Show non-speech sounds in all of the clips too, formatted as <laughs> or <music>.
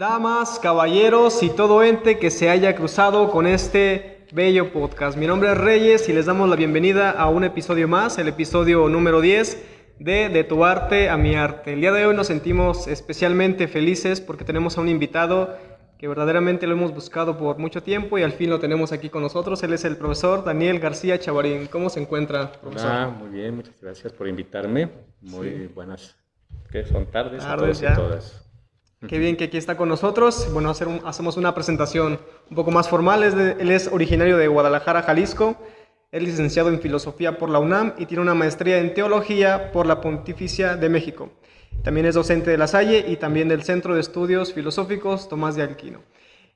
damas, caballeros y todo ente que se haya cruzado con este bello podcast. Mi nombre es Reyes y les damos la bienvenida a un episodio más, el episodio número 10 de De tu arte a mi arte. El día de hoy nos sentimos especialmente felices porque tenemos a un invitado que verdaderamente lo hemos buscado por mucho tiempo y al fin lo tenemos aquí con nosotros. Él es el profesor Daniel García Chavarín. ¿Cómo se encuentra, profesor? Ah, muy bien, muchas gracias por invitarme. Muy buenas, ¿qué son tardes? Tardes a ya. y todas. Qué bien que aquí está con nosotros. Bueno, hacer hacemos una presentación un poco más formal. Es de- él es originario de Guadalajara, Jalisco. Es licenciado en Filosofía por la UNAM y tiene una maestría en Teología por la Pontificia de México. También es docente de La Salle y también del Centro de Estudios Filosóficos Tomás de Aquino.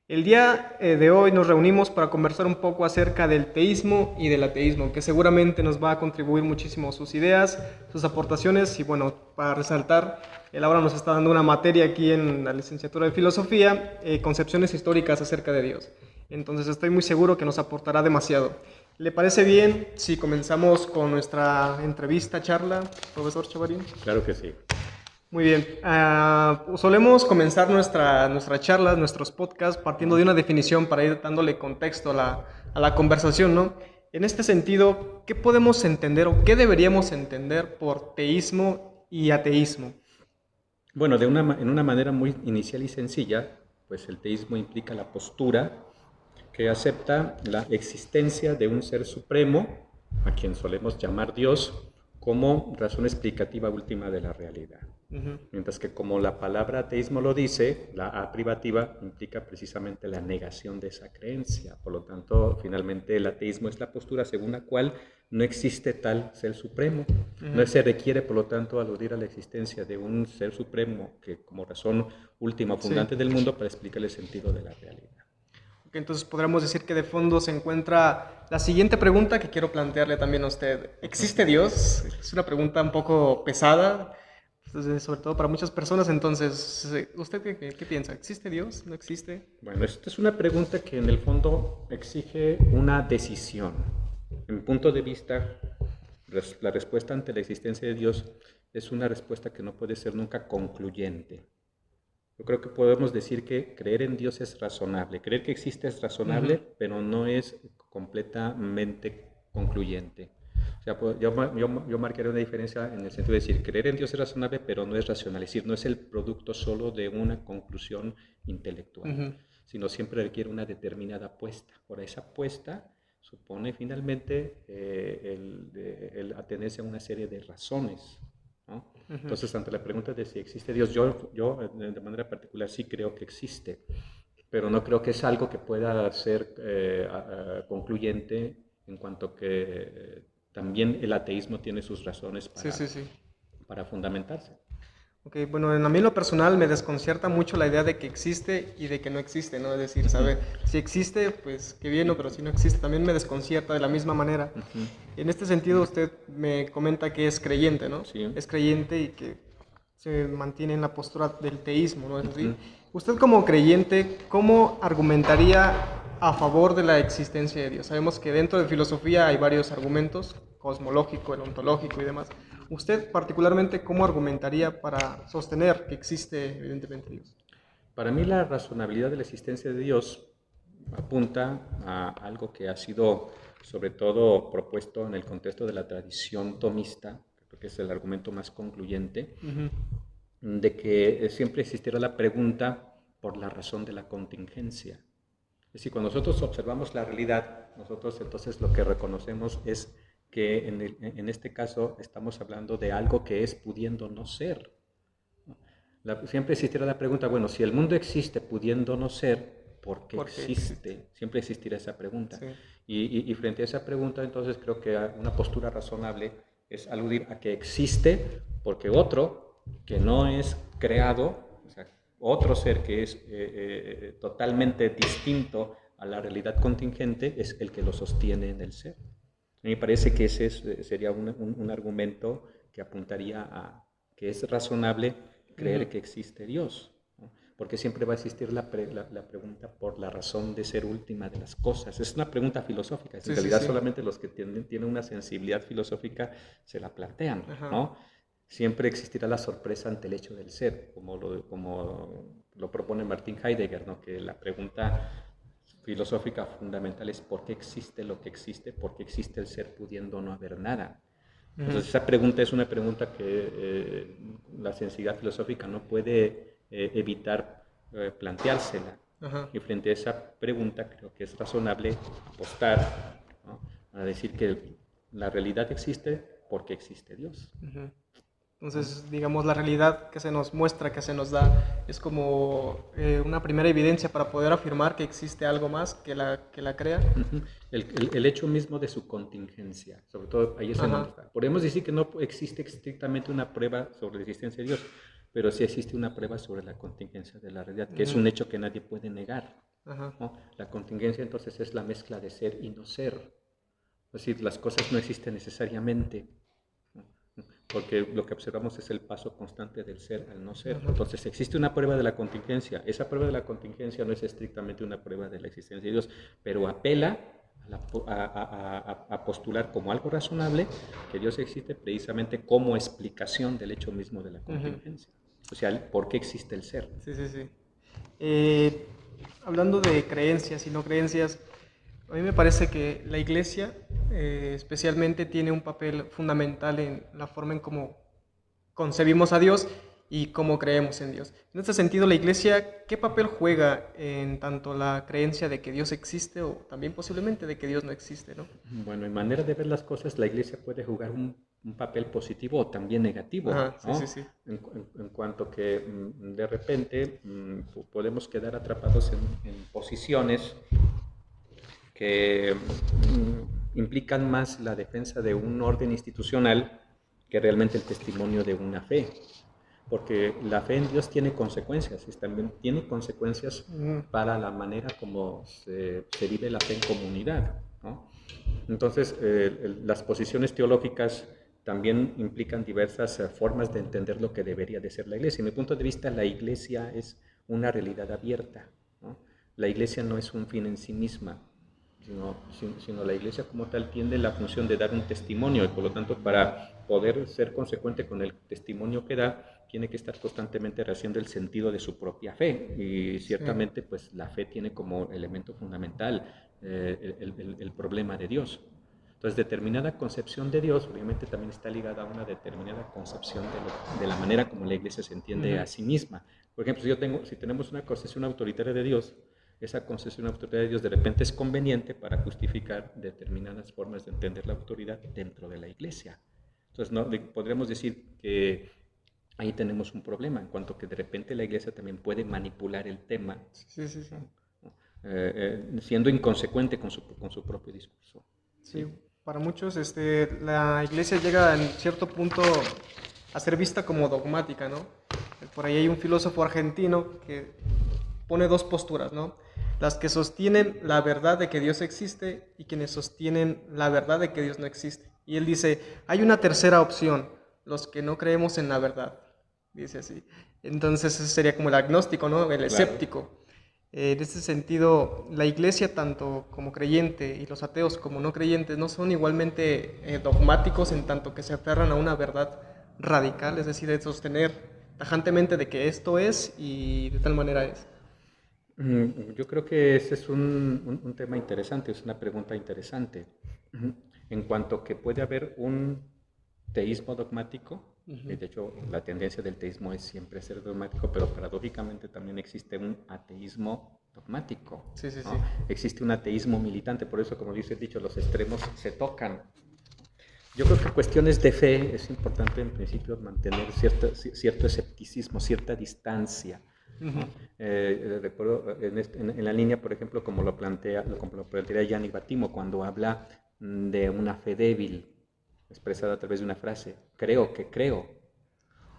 El día eh, de hoy nos reunimos para conversar un poco acerca del teísmo y del ateísmo, que seguramente nos va a contribuir muchísimo sus ideas, sus aportaciones y bueno, para resaltar, él ahora nos está dando una materia aquí en la licenciatura de filosofía, eh, concepciones históricas acerca de Dios. Entonces estoy muy seguro que nos aportará demasiado. ¿Le parece bien si comenzamos con nuestra entrevista, charla, profesor Chavarín? Claro que sí. Muy bien. Ah, solemos comenzar nuestra, nuestra charla, nuestros podcasts, partiendo de una definición para ir dándole contexto a la, a la conversación, ¿no? En este sentido, ¿qué podemos entender o qué deberíamos entender por teísmo y ateísmo? Bueno, de una, en una manera muy inicial y sencilla, pues el teísmo implica la postura que acepta la existencia de un ser supremo, a quien solemos llamar Dios, como razón explicativa última de la realidad. Mientras que como la palabra ateísmo lo dice, la A privativa implica precisamente la negación de esa creencia. Por lo tanto, finalmente el ateísmo es la postura según la cual no existe tal ser supremo. No se requiere, por lo tanto, aludir a la existencia de un ser supremo que como razón última Sí. fundante del mundo para explicar el sentido de la realidad. Ok, entonces podríamos decir que de fondo se encuentra la siguiente pregunta que quiero plantearle también a usted. ¿Existe Dios? Es una pregunta un poco pesada, entonces, sobre todo para muchas personas. Entonces, ¿usted qué, qué- qué piensa? ¿Existe Dios? ¿No existe? Bueno, esta es una pregunta que en el fondo exige una decisión. En mi punto de vista, la respuesta ante la existencia de Dios es una respuesta que no puede ser nunca concluyente. Yo creo que podemos decir que creer en Dios es razonable. Creer que existe es razonable, pero no es completamente concluyente. Sea, pues, yo, yo, yo marcaría una diferencia en el sentido de decir, creer en Dios es razonable, pero no es racional. Es decir, no es el producto solo de una conclusión intelectual Ujú. sino siempre requiere una determinada apuesta. Por esa apuesta supone finalmente eh, el, el atenerse a una serie de razones. ¿no? Ujú. Entonces, ante la pregunta de si existe Dios, yo, yo eh, de manera particular sí creo que existe, pero no creo que es algo que pueda ser eh, a- a- concluyente en cuanto que eh, también el ateísmo tiene sus razones para, Sí, sí, sí. para fundamentarse. Ok, bueno, en a mí en lo personal me desconcierta mucho la idea de que existe y de que no existe, ¿no? Es decir, saber si existe, pues qué bien, pero si no existe, también me desconcierta de la misma manera. En este sentido, usted me comenta que es creyente, ¿no? Sí. Es creyente y que se mantiene en la postura del teísmo, ¿no es? Ujú. Usted como creyente, ¿cómo argumentaría a favor de la existencia de Dios? Sabemos que dentro de filosofía hay varios argumentos, cosmológico, el ontológico y demás. ¿Usted particularmente cómo argumentaría para sostener que existe evidentemente Dios? Para mí la razonabilidad de la existencia de Dios apunta a algo que ha sido sobre todo propuesto en el contexto de la tradición tomista, creo que es el argumento más concluyente, de que siempre existirá la pregunta por la razón de la contingencia. Es decir, cuando nosotros observamos la realidad, nosotros entonces lo que reconocemos es que en, el- en este caso estamos hablando de algo que es pudiendo no ser. La- siempre existirá la pregunta, bueno, si el mundo existe pudiendo no ser, ¿por qué ¿Por qué existe? Siempre existirá esa pregunta. Sí. Y, y- y frente a esa pregunta, entonces creo que una postura razonable es aludir a que existe porque otro que no es creado, o sea, otro ser que es eh, eh, totalmente distinto a la realidad contingente es el que lo sostiene en el ser. A mí me parece que ese es- eh, sería un, un- un argumento que apuntaría a que es razonable creer que existe Dios. ¿no? Porque siempre va a existir la, pre- la- la pregunta por la razón de ser última de las cosas. Es una pregunta filosófica. En sí, realidad sí. solamente los que tienen, tienen una sensibilidad filosófica se la plantean. Ajá. ¿no? Siempre existirá la sorpresa ante el hecho del ser, como lo, como lo propone Martin Heidegger, ¿no? que la pregunta filosófica fundamental es por qué existe lo que existe, por qué existe el ser pudiendo no haber nada. Entonces esa pregunta es una pregunta que eh, la sensibilidad filosófica no puede eh, evitar eh, planteársela. Y frente a esa pregunta creo que es razonable apostar a decir que la realidad existe porque existe Dios. Entonces, digamos, la realidad que se nos muestra, que se nos da, es como eh, una primera evidencia para poder afirmar que existe algo más que la, que la crea. el, el, hecho mismo de su contingencia, sobre todo ahí es donde está. Podemos decir que no existe estrictamente una prueba sobre la existencia de Dios, pero sí existe una prueba sobre la contingencia de la realidad, que es un hecho que nadie puede negar. La contingencia entonces es la mezcla de ser y no ser. Es decir, las cosas no existen necesariamente porque lo que observamos es el paso constante del ser al no ser. Entonces existe una prueba de la contingencia. Esa prueba de la contingencia no es estrictamente una prueba de la existencia de Dios, pero apela a, postular como algo razonable que Dios existe precisamente como explicación del hecho mismo de la contingencia. O sea, ¿por qué existe el ser? Sí, sí, sí. Eh, hablando de creencias y no creencias, a mí me parece que la iglesia eh, especialmente tiene un papel fundamental en la forma en cómo concebimos a Dios y cómo creemos en Dios. En este sentido, la iglesia, ¿qué papel juega en tanto la creencia de que Dios existe o también posiblemente de que Dios no existe? ¿no? Bueno, en manera de ver las cosas, la iglesia puede jugar un, papel positivo o también negativo. sí, sí, en, cuanto que mm, de repente mm, podemos quedar atrapados en, en posiciones que mm, implican más la defensa de un orden institucional que realmente el testimonio de una fe. Porque la fe en Dios tiene consecuencias, y también tiene consecuencias para la manera como se, vive la fe en comunidad. Entonces, eh, las posiciones teológicas también implican diversas eh, formas de entender lo que debería de ser la iglesia. En mi punto de vista, la iglesia es una realidad abierta. La iglesia no es un fin en sí misma, sino, sino, la iglesia como tal tiene la función de dar un testimonio y por lo tanto para poder ser consecuente con el testimonio que da, tiene que estar constantemente rehaciendo el sentido de su propia fe y ciertamente pues la fe tiene como elemento fundamental eh, el, el, problema de Dios. Entonces, determinada concepción de Dios obviamente también está ligada a una determinada concepción de, de la manera como la iglesia se entiende a sí misma. Por ejemplo, si, yo tengo, si tenemos una concepción autoritaria de Dios, esa concesión de autoridad de Dios de repente es conveniente para justificar determinadas formas de entender la autoridad dentro de la iglesia. Entonces, no, podríamos decir que ahí tenemos un problema, en cuanto que de repente la iglesia también puede manipular el tema, sí, sí, sí. Eh, eh, siendo inconsecuente con su, con su propio discurso. Sí, para muchos este, la iglesia llega en cierto punto a ser vista como dogmática, ¿no? Por ahí hay un filósofo argentino que pone dos posturas, ¿no? Las que sostienen la verdad de que Dios existe y quienes sostienen la verdad de que Dios no existe. Y él dice, hay una tercera opción, los que no creemos en la verdad. Dice así. Entonces ese sería como el agnóstico, ¿no? El escéptico. Eh, en ese sentido, la iglesia, tanto como creyente y los ateos como no creyentes, no son igualmente eh, dogmáticos en tanto que se aferran a una verdad radical, es decir, de sostener tajantemente de que esto es y de tal manera es. Mm, yo creo que ese es un, un, tema interesante, es una pregunta interesante. En cuanto que puede haber un teísmo dogmático, de hecho la tendencia del teísmo es siempre ser dogmático, pero paradójicamente también existe un ateísmo dogmático. Sí, sí, sí. Existe un ateísmo militante, por eso como dice el dicho, los extremos se tocan. Yo creo que cuestiones de fe es importante en principio mantener cierto, cierto escepticismo, cierta distancia eh, recuerdo en, la línea, por ejemplo, como lo plantea, como lo plantea Gianni Batimo cuando habla mm, de una fe débil, expresada a través de una frase, creo que creo.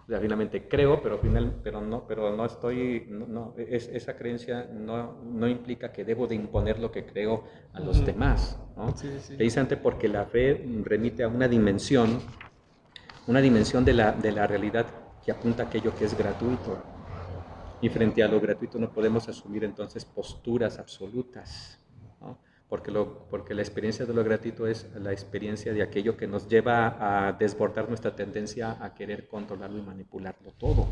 O sea, finalmente creo, pero, final, pero, no, pero no estoy, no, es, esa creencia no, no, implica que debo de imponer lo que creo a los demás. ¿no? Sí, sí. Precisamente porque la fe remite a una dimensión, una dimensión de la, de la realidad que apunta a aquello que es gratuito. Y frente a lo gratuito no podemos asumir entonces posturas absolutas. porque, lo, porque la experiencia de lo gratuito es la experiencia de aquello que nos lleva a desbordar nuestra tendencia a querer controlarlo y manipularlo todo.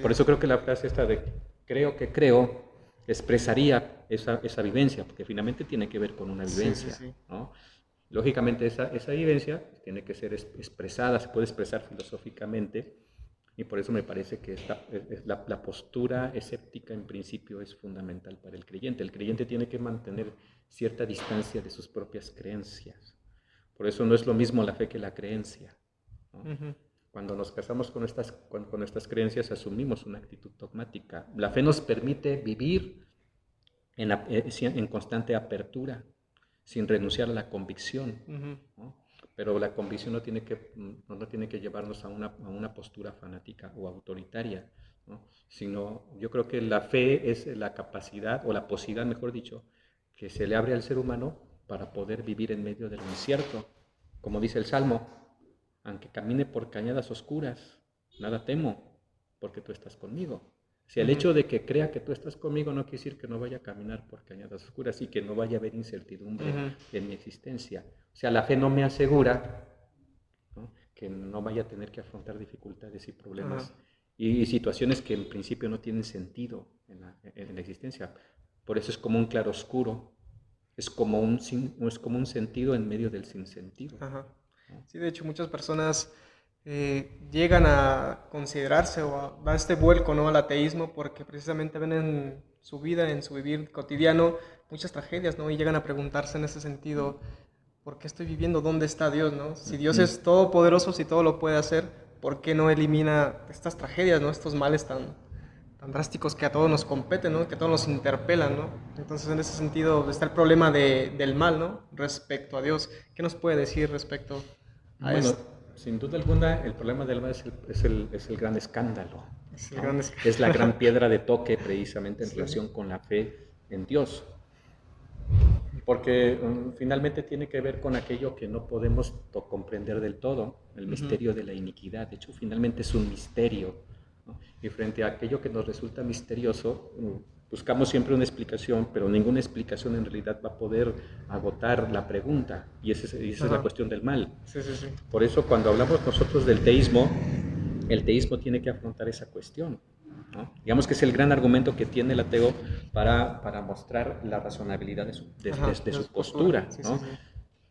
Por eso creo que la frase esta de creo que creo expresaría esa, esa vivencia, porque finalmente tiene que ver con una vivencia. Lógicamente esa, esa vivencia tiene que ser expresada, se puede expresar filosóficamente, y por eso me parece que esta, la, la, postura escéptica en principio es fundamental para el creyente. El creyente tiene que mantener cierta distancia de sus propias creencias. Por eso no es lo mismo la fe que la creencia. Cuando nos casamos con estas, con, con estas creencias asumimos una actitud dogmática. La fe nos permite vivir en, eh, en constante apertura, sin renunciar a la convicción. Pero la convicción no tiene que, no, tiene que llevarnos a una, a una postura fanática o autoritaria, sino yo creo que la fe es la capacidad, o la posibilidad, mejor dicho, que se le abre al ser humano para poder vivir en medio del incierto. Como dice el Salmo, aunque camine por cañadas oscuras, nada temo, porque tú estás conmigo. Si el hecho de que crea que tú estás conmigo no quiere decir que no vaya a caminar por cañadas oscuras y que no vaya a haber incertidumbre en mi existencia. O sea, la fe no me asegura que no vaya a tener que afrontar dificultades y problemas y, situaciones que en principio no tienen sentido en la, existencia. Por eso es como un claroscuro, es como un, es como un sentido en medio del sinsentido. Sí, de hecho muchas personas eh, llegan a considerarse o a dar este vuelco ¿no? al ateísmo porque precisamente ven en su vida, en su vivir cotidiano, muchas tragedias, ¿no? Y llegan a preguntarse en ese sentido, ¿por qué estoy viviendo? ¿Dónde está Dios, no? Si Dios es todopoderoso, si todo lo puede hacer, ¿por qué no elimina estas tragedias, ¿no? Estos males tan, tan drásticos que a todos nos competen, ¿no? Que a todos nos interpelan, ¿no? Entonces, en ese sentido está el problema de, del mal, ¿no? Respecto a Dios. ¿Qué nos puede decir respecto a esto? Sin duda alguna, el problema del mal es el, es el, es el gran escándalo. Es, la gran piedra de toque precisamente en relación con la fe en Dios. Porque um, finalmente tiene que ver con aquello que no podemos comprender del todo, el misterio de la iniquidad. De hecho, finalmente es un misterio. Y frente a aquello que nos resulta misterioso, Buscamos siempre una explicación, pero ninguna explicación en realidad va a poder agotar la pregunta. Y esa es, la cuestión del mal. Por eso cuando hablamos nosotros del teísmo, el teísmo tiene que afrontar esa cuestión. Digamos que es el gran argumento que tiene el ateo para, para mostrar la razonabilidad de su, de, su postura.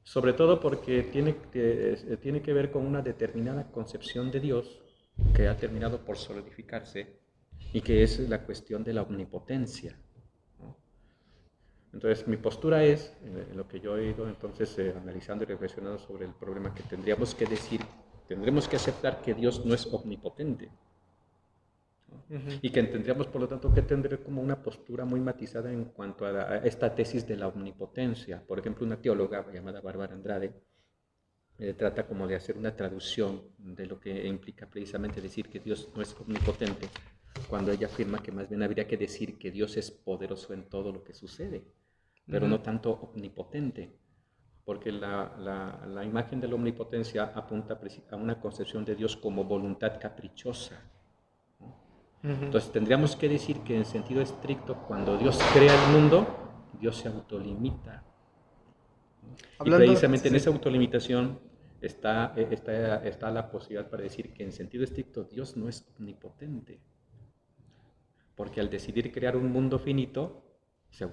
Sobre todo porque tiene que, tiene que ver con una determinada concepción de Dios que ha terminado por solidificarse y que es la cuestión de la omnipotencia. Entonces, mi postura es, en lo que yo he ido entonces eh, analizando y reflexionando sobre el problema, que tendríamos que decir, tendremos que aceptar que Dios no es omnipotente. Y que tendríamos, por lo tanto, que tener como una postura muy matizada en cuanto a, esta tesis de la omnipotencia. Por ejemplo, una teóloga llamada Bárbara Andrade eh, trata como de hacer una traducción de lo que implica precisamente decir que Dios no es omnipotente cuando ella afirma que más bien habría que decir que Dios es poderoso en todo lo que sucede, pero no tanto omnipotente, porque la, la, imagen de la omnipotencia apunta a una concepción de Dios como voluntad caprichosa. Entonces tendríamos que decir que en sentido estricto, cuando Dios crea el mundo, Dios se autolimita. y precisamente en esa autolimitación está, eh, está, está la posibilidad para decir que en sentido estricto Dios no es omnipotente porque al decidir crear un mundo finito, se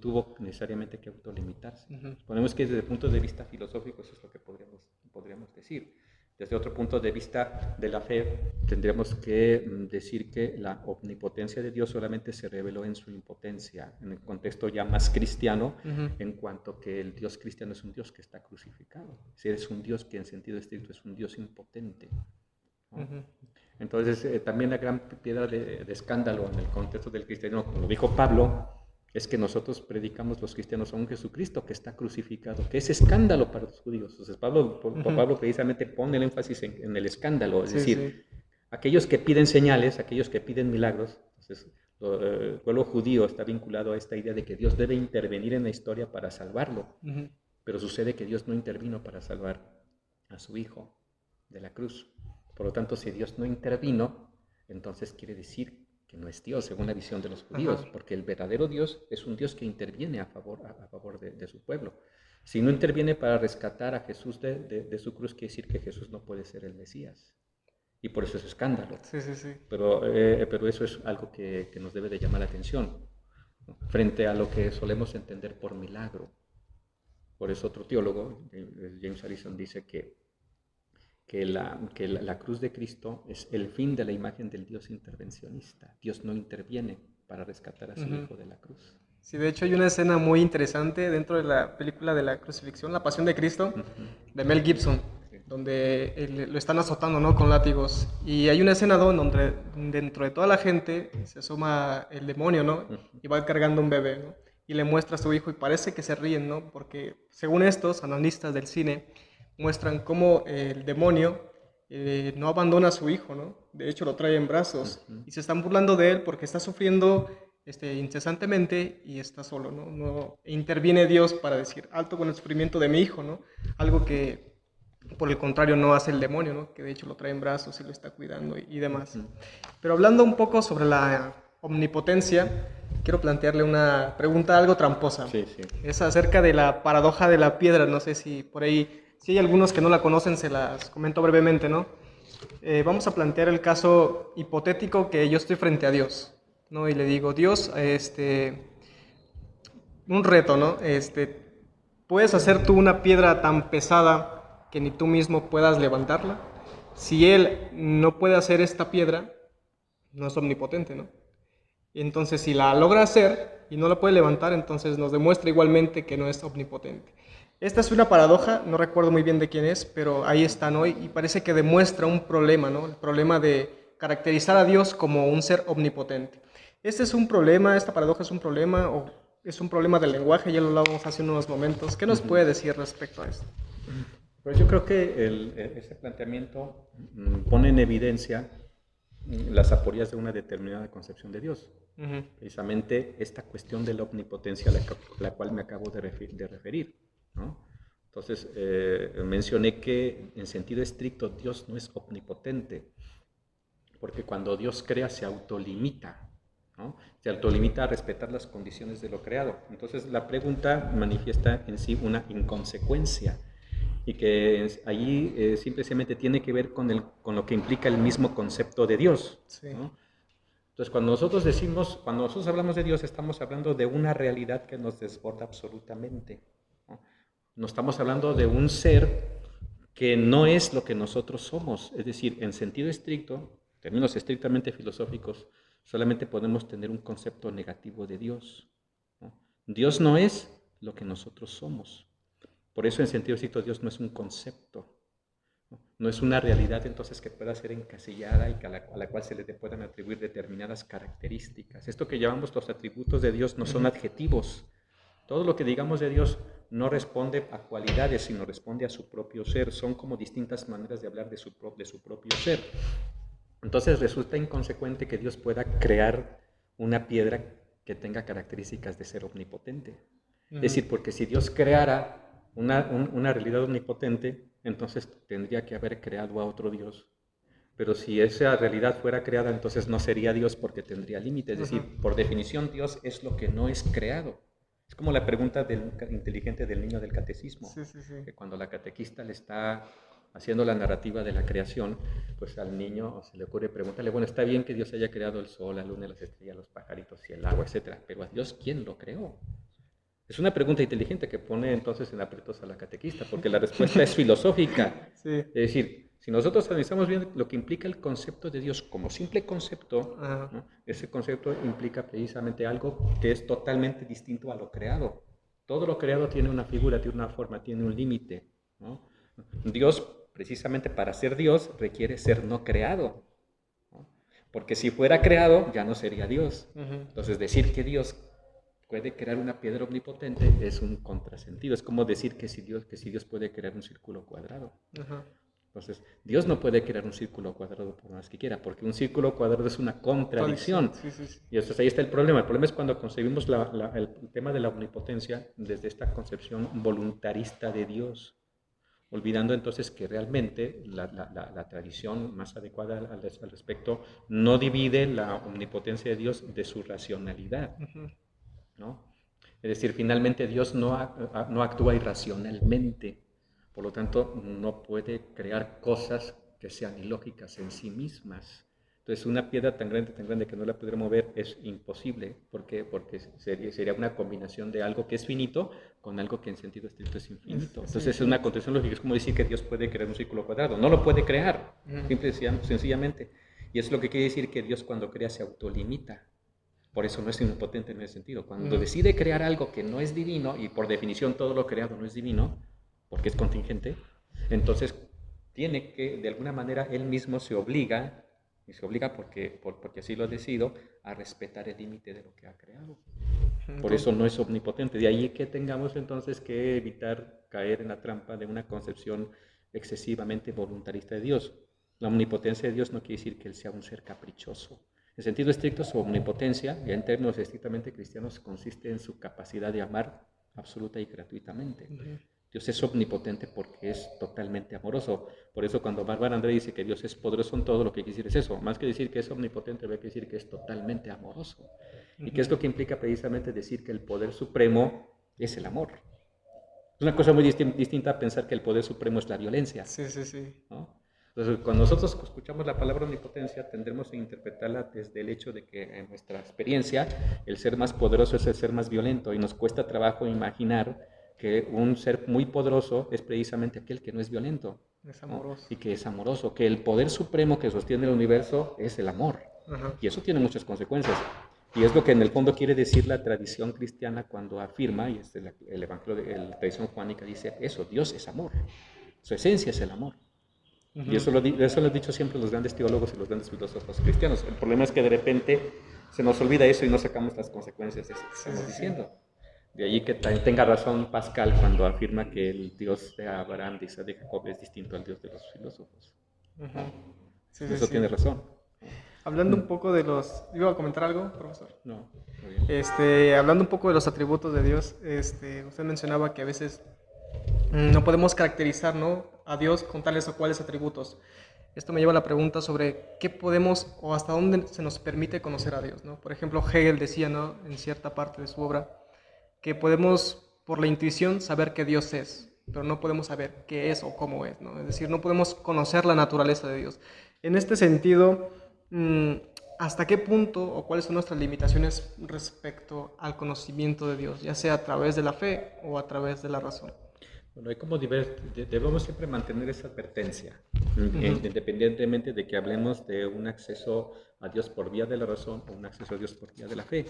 tuvo necesariamente que autolimitarse. Suponemos que desde el punto de vista filosófico eso es lo que podríamos, podríamos decir. Desde otro punto de vista de la fe, tendríamos que mm, decir que la omnipotencia de Dios solamente se reveló en su impotencia, en el contexto ya más cristiano, en cuanto que el Dios cristiano es un Dios que está crucificado. Si es un Dios que en sentido estricto es un Dios impotente. Entonces, eh, también la gran piedra de, escándalo en el contexto del cristianismo, como dijo Pablo, es que nosotros predicamos los cristianos a un Jesucristo que está crucificado, que es escándalo para los judíos. Entonces, Pablo, Pablo precisamente pone el énfasis en, el escándalo, es decir, aquellos que piden señales, aquellos que piden milagros, entonces, eh, el pueblo judío está vinculado a esta idea de que Dios debe intervenir en la historia para salvarlo, pero sucede que Dios no intervino para salvar a su hijo de la cruz. Por lo tanto, si Dios no intervino, entonces quiere decir que no es Dios según la visión de los judíos, porque el verdadero Dios es un Dios que interviene a favor, a, favor de, su pueblo. Si no interviene para rescatar a Jesús de, su cruz, quiere decir que Jesús no puede ser el Mesías. Y por eso es escándalo. Sí, sí, sí. Pero, eh, pero eso es algo que, que, nos debe de llamar la atención, frente a lo que solemos entender por milagro. Por eso otro teólogo, eh, James Harrison, dice que que, la, que la, cruz de Cristo es el fin de la imagen del Dios intervencionista. Dios no interviene para rescatar a su Hijo de la cruz. Sí, de hecho hay una escena muy interesante dentro de la película de la crucifixión, La Pasión de Cristo, de Mel Gibson, donde lo están azotando ¿no? con látigos. Y hay una escena donde dentro de toda la gente se asoma el demonio ¿no? y va cargando un bebé ¿no? y le muestra a su hijo y parece que se ríen, ¿no? porque según estos analistas del cine, muestran cómo el demonio eh, no abandona a su hijo, ¿no? De hecho, lo trae en brazos y se están burlando de él porque está sufriendo este, incesantemente y está solo, ¿no? no interviene Dios para decir, alto con el sufrimiento de mi hijo, ¿no? Algo que, por el contrario, no hace el demonio, ¿no? Que de hecho lo trae en brazos y lo está cuidando y, demás. Pero hablando un poco sobre la omnipotencia, quiero plantearle una pregunta algo tramposa. Sí, sí. Es acerca de la paradoja de la piedra. No sé si por ahí si hay algunos que no la conocen, se las comento brevemente, ¿no? Eh, vamos a plantear el caso hipotético que yo estoy frente a Dios, ¿no? Y le digo, Dios, este, un reto, ¿no? Este, ¿puedes hacer tú una piedra tan pesada que ni tú mismo puedas levantarla? Si Él no puede hacer esta piedra, no es omnipotente, ¿no? entonces, si la logra hacer y no la puede levantar, entonces nos demuestra igualmente que no es omnipotente. Esta es una paradoja, no recuerdo muy bien de quién es, pero ahí están hoy y parece que demuestra un problema, ¿no? El problema de caracterizar a Dios como un ser omnipotente. Este es un problema, esta paradoja es un problema o es un problema del lenguaje, ya lo hablábamos hace unos momentos. ¿Qué nos puede decir respecto a esto? Pues yo creo que el, ese planteamiento mm, pone en evidencia mm, las aporías de una determinada concepción de Dios. Precisamente esta cuestión de la omnipotencia a la, la, cual me acabo de, de referir. Entonces, eh, mencioné que en sentido estricto Dios no es omnipotente, porque cuando Dios crea se autolimita, se autolimita a respetar las condiciones de lo creado. Entonces, la pregunta manifiesta en sí una inconsecuencia y que allí eh, simplemente tiene que ver con, el, con lo que implica el mismo concepto de Dios. Entonces, cuando nosotros decimos, cuando nosotros hablamos de Dios, estamos hablando de una realidad que nos desborda absolutamente. No estamos hablando de un ser que no es lo que nosotros somos. Es decir, en sentido estricto, términos estrictamente filosóficos, solamente podemos tener un concepto negativo de Dios. Dios no es lo que nosotros somos. Por eso en sentido estricto Dios no es un concepto. No, es una realidad entonces que pueda ser encasillada y a la, a la cual se le puedan atribuir determinadas características. Esto que llamamos los atributos de Dios no son adjetivos. Todo lo que digamos de Dios no responde a cualidades, sino responde a su propio ser. Son como distintas maneras de hablar de su, de su propio ser. Entonces resulta inconsecuente que Dios pueda crear una piedra que tenga características de ser omnipotente. Es decir, porque si Dios creara una, una, realidad omnipotente, entonces tendría que haber creado a otro Dios. Pero si esa realidad fuera creada, entonces no sería Dios porque tendría límites. Es decir, por definición Dios es lo que no es creado. Es como la pregunta del inteligente del niño del catecismo, que cuando la catequista le está haciendo la narrativa de la creación, pues al niño se le ocurre preguntarle, bueno, está bien que Dios haya creado el sol, la luna, las estrellas, los pajaritos y el agua, etcétera, pero a Dios, ¿quién lo creó? Es una pregunta inteligente que pone entonces en aprietos a la catequista, porque la respuesta es filosófica. <laughs> Es decir, si nosotros analizamos bien lo que implica el concepto de Dios como simple concepto, ese concepto implica precisamente algo que es totalmente distinto a lo creado. Todo lo creado tiene una figura, tiene una forma, tiene un límite. Dios, precisamente para ser Dios, requiere ser no creado. Porque si fuera creado, ya no sería Dios. Entonces, decir que Dios puede crear una piedra omnipotente es un contrasentido. Es como decir que si Dios, que si Dios puede crear un círculo cuadrado. Entonces, Dios no puede crear un círculo cuadrado por más que quiera, porque un círculo cuadrado es una contradicción. Y entonces ahí está el problema. El problema es cuando concebimos el tema de la omnipotencia desde esta concepción voluntarista de Dios olvidando entonces que realmente la, tradición más adecuada al, respecto no divide la omnipotencia de Dios de su racionalidad. ¿no? Es decir, finalmente Dios no, no actúa irracionalmente, por lo tanto no puede crear cosas que sean ilógicas en sí mismas. Entonces, una piedra tan grande, tan grande que no la pudiera mover es imposible. ¿Por qué? Porque sería, sería una combinación de algo que es finito con algo que en sentido estricto es infinito. Entonces, es una condición lógica. Es como decir que Dios puede crear un círculo cuadrado. No lo puede crear, simple, sencillamente. Y es lo que quiere decir que Dios cuando crea se autolimita. Por eso no es impotente en ese sentido. Cuando decide crear algo que no es divino, y por definición todo lo creado no es divino, porque es contingente, entonces tiene que, de alguna manera, él mismo se obliga y se obliga porque, porque así lo ha decidido a respetar el límite de lo que ha creado. Por eso no es omnipotente. De ahí que tengamos entonces que evitar caer en la trampa de una concepción excesivamente voluntarista de Dios. La omnipotencia de Dios no quiere decir que Él sea un ser caprichoso. En sentido estricto, su omnipotencia, en términos estrictamente cristianos, consiste en su capacidad de amar absoluta y gratuitamente. Dios es omnipotente porque es totalmente amoroso. Por eso cuando Bárbara André dice que Dios es poderoso en todo, lo que quiere decir es eso. Más que decir que es omnipotente, hay que decir que es totalmente amoroso. ¿Y qué es lo que implica precisamente decir que el poder supremo es el amor? Es una cosa muy distinta a pensar que el poder supremo es la violencia. Sí, sí, sí. Entonces, cuando nosotros escuchamos la palabra omnipotencia, tendremos que interpretarla desde el hecho de que en nuestra experiencia el ser más poderoso es el ser más violento y nos cuesta trabajo imaginar que un ser muy poderoso es precisamente aquel que no es violento. Es amoroso. Y que es amoroso, que el poder supremo que sostiene el universo es el amor. Y eso tiene muchas consecuencias. Y es lo que en el fondo quiere decir la tradición cristiana cuando afirma, y es el, Evangelio de la tradición juánica dice eso, Dios es amor. Su esencia es el amor. Y eso lo, eso lo han dicho siempre los grandes teólogos y los grandes filósofos cristianos. El problema es que de repente se nos olvida eso y no sacamos las consecuencias de eso que estamos diciendo. De allí que tenga razón Pascal cuando afirma que el Dios de Abraham, de Isaac, de Jacob es distinto al Dios de los filósofos. Eso tiene razón. Hablando un poco de los... ¿Iba a comentar algo, profesor? No, Este, hablando un poco de los atributos de Dios, este, usted mencionaba que a veces mm, no podemos caracterizar ¿no? a Dios con tales o cuales atributos. Esto me lleva a la pregunta sobre qué podemos o hasta dónde se nos permite conocer a Dios. ¿no? Por ejemplo, Hegel decía ¿no? en cierta parte de su obra que podemos por la intuición saber que Dios es, pero no podemos saber qué es o cómo es, ¿no? Es decir, no podemos conocer la naturaleza de Dios. En este sentido, mm, ¿hasta qué punto o cuáles son nuestras limitaciones respecto al conocimiento de Dios, ya sea a través de la fe o a través de la razón? Bueno, hay como debemos siempre mantener esa advertencia, independientemente de que hablemos de un acceso a Dios por vía de la razón o un acceso a Dios por vía de la fe.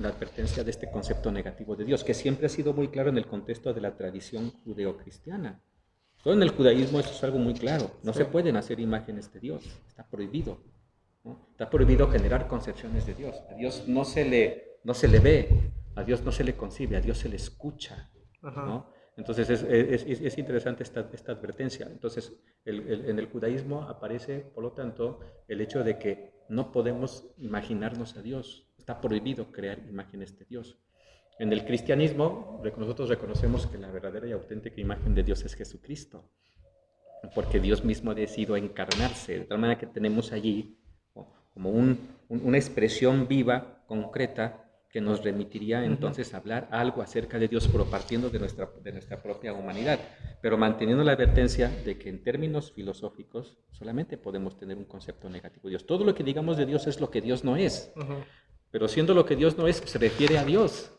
La advertencia de este concepto negativo de Dios, que siempre ha sido muy claro en el contexto de la tradición judeocristiana. Todo en el judaísmo eso es algo muy claro. No se pueden hacer imágenes de Dios, está prohibido. Está prohibido generar concepciones de Dios. A Dios no se le, no se le ve, a Dios no se le concibe, a Dios se le escucha. ¿no? Entonces es, es, es interesante esta, esta, advertencia. Entonces en el judaísmo aparece, por lo tanto, el hecho de que no podemos imaginarnos a Dios. Está prohibido crear imágenes de Dios. En el cristianismo nosotros reconocemos que la verdadera y auténtica imagen de Dios es Jesucristo, porque Dios mismo ha decidido encarnarse, de tal manera que tenemos allí como un, una expresión viva, concreta, que nos remitiría entonces a hablar algo acerca de Dios, pero partiendo de nuestra, de nuestra propia humanidad, pero manteniendo la advertencia de que en términos filosóficos solamente podemos tener un concepto negativo. De Dios. Todo lo que digamos de Dios es lo que Dios no es, pero siendo lo que Dios no es, se refiere a Dios.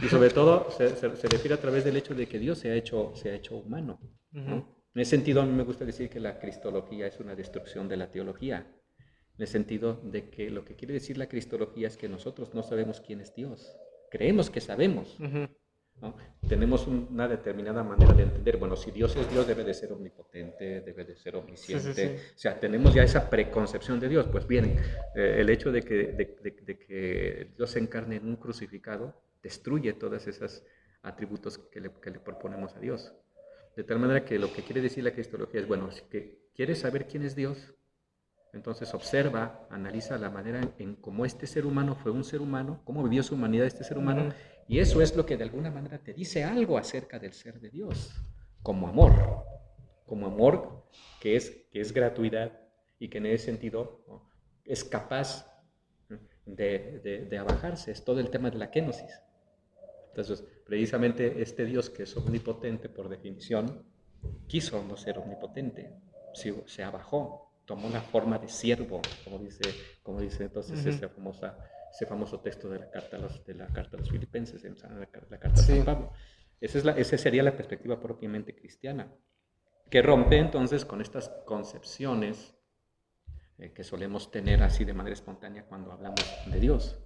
Y sobre todo se, se, refiere a través del hecho de que Dios se ha hecho, se ha hecho humano. En ese sentido, a mí me gusta decir que la cristología es una destrucción de la teología en el sentido de que lo que quiere decir la cristología es que nosotros no sabemos quién es Dios. Creemos que sabemos. Tenemos una determinada manera de entender, bueno, si Dios es Dios debe de ser omnipotente, debe de ser omnisciente. O sea, tenemos ya esa preconcepción de Dios. Pues bien, eh, el hecho de que, de, que, Dios se encarne en un crucificado destruye todos esos atributos que le, que le proponemos a Dios. De tal manera que lo que quiere decir la cristología es, bueno, si que quieres saber quién es Dios, entonces observa, analiza la manera en, cómo este ser humano fue un ser humano, cómo vivió su humanidad este ser humano, y eso es lo que de alguna manera te dice algo acerca del ser de Dios, como amor. como amor, que es, que es gratuidad y que en ese sentido es capaz de, de, abajarse. Es todo el tema de la kenosis. Entonces, precisamente este Dios que es omnipotente por definición, quiso no ser omnipotente, se, se abajó, tomó la forma de siervo, como dice, como dice entonces ese, famosa, ese famoso texto de la carta a los, de la carta a los filipenses, la, carta de San Pablo. Esa, es la, esa sería la perspectiva propiamente cristiana, que rompe entonces con estas concepciones eh, que solemos tener así de manera espontánea cuando hablamos de Dios.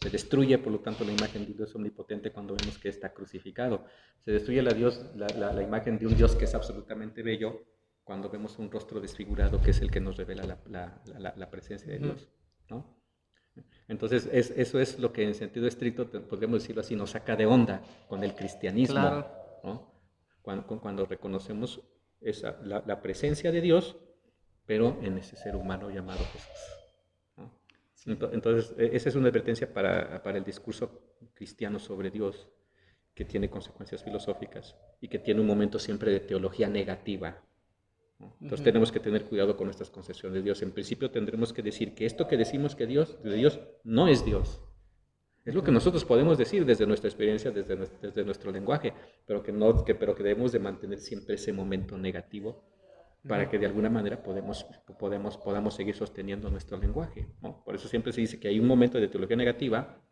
Se destruye, por lo tanto, la imagen de Dios omnipotente cuando vemos que está crucificado. Se destruye la, Dios, la, la, imagen de un Dios que es absolutamente bello cuando vemos un rostro desfigurado que es el que nos revela la, presencia de Dios. ¿no? Entonces, es, eso es lo que en sentido estricto, podríamos decirlo así, nos saca de onda con el cristianismo. ¿no? Cuando, cuando, reconocemos esa, la, presencia de Dios, pero en ese ser humano llamado Jesús. Entonces, e, esa es una advertencia para, para el discurso cristiano sobre Dios, que tiene consecuencias filosóficas y que tiene un momento siempre de teología negativa entonces tenemos que tener cuidado con nuestras concepciones de Dios. En principio tendremos que decir que esto que decimos que Dios, de Dios no es Dios. Es lo que nosotros podemos decir desde nuestra experiencia, desde desde nuestro lenguaje, pero que, no, que, pero que debemos de mantener siempre ese momento negativo para que de alguna manera podemos, podemos, podamos seguir sosteniendo nuestro lenguaje. Por eso siempre se dice que hay un momento de teología negativa,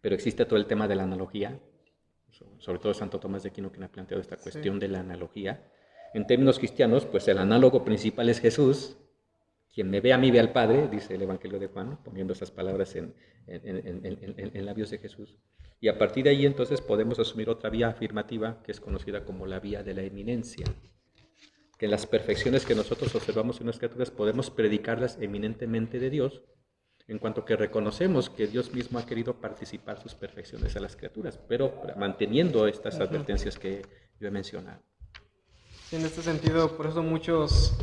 pero existe todo el tema de la analogía, sobre todo Santo Tomás de Aquino quien ha planteado esta cuestión de la analogía, en términos cristianos, pues el análogo principal es Jesús. Quien me ve a mí ve al Padre, dice el Evangelio de Juan, poniendo esas palabras en, en, labios de Jesús. Y a partir de ahí entonces podemos asumir otra vía afirmativa que es conocida como la vía de la eminencia. Que las perfecciones que nosotros observamos en las criaturas podemos predicarlas eminentemente de Dios, en cuanto que reconocemos que Dios mismo ha querido participar sus perfecciones a las criaturas, pero manteniendo estas advertencias que yo he mencionado en este sentido, por eso muchos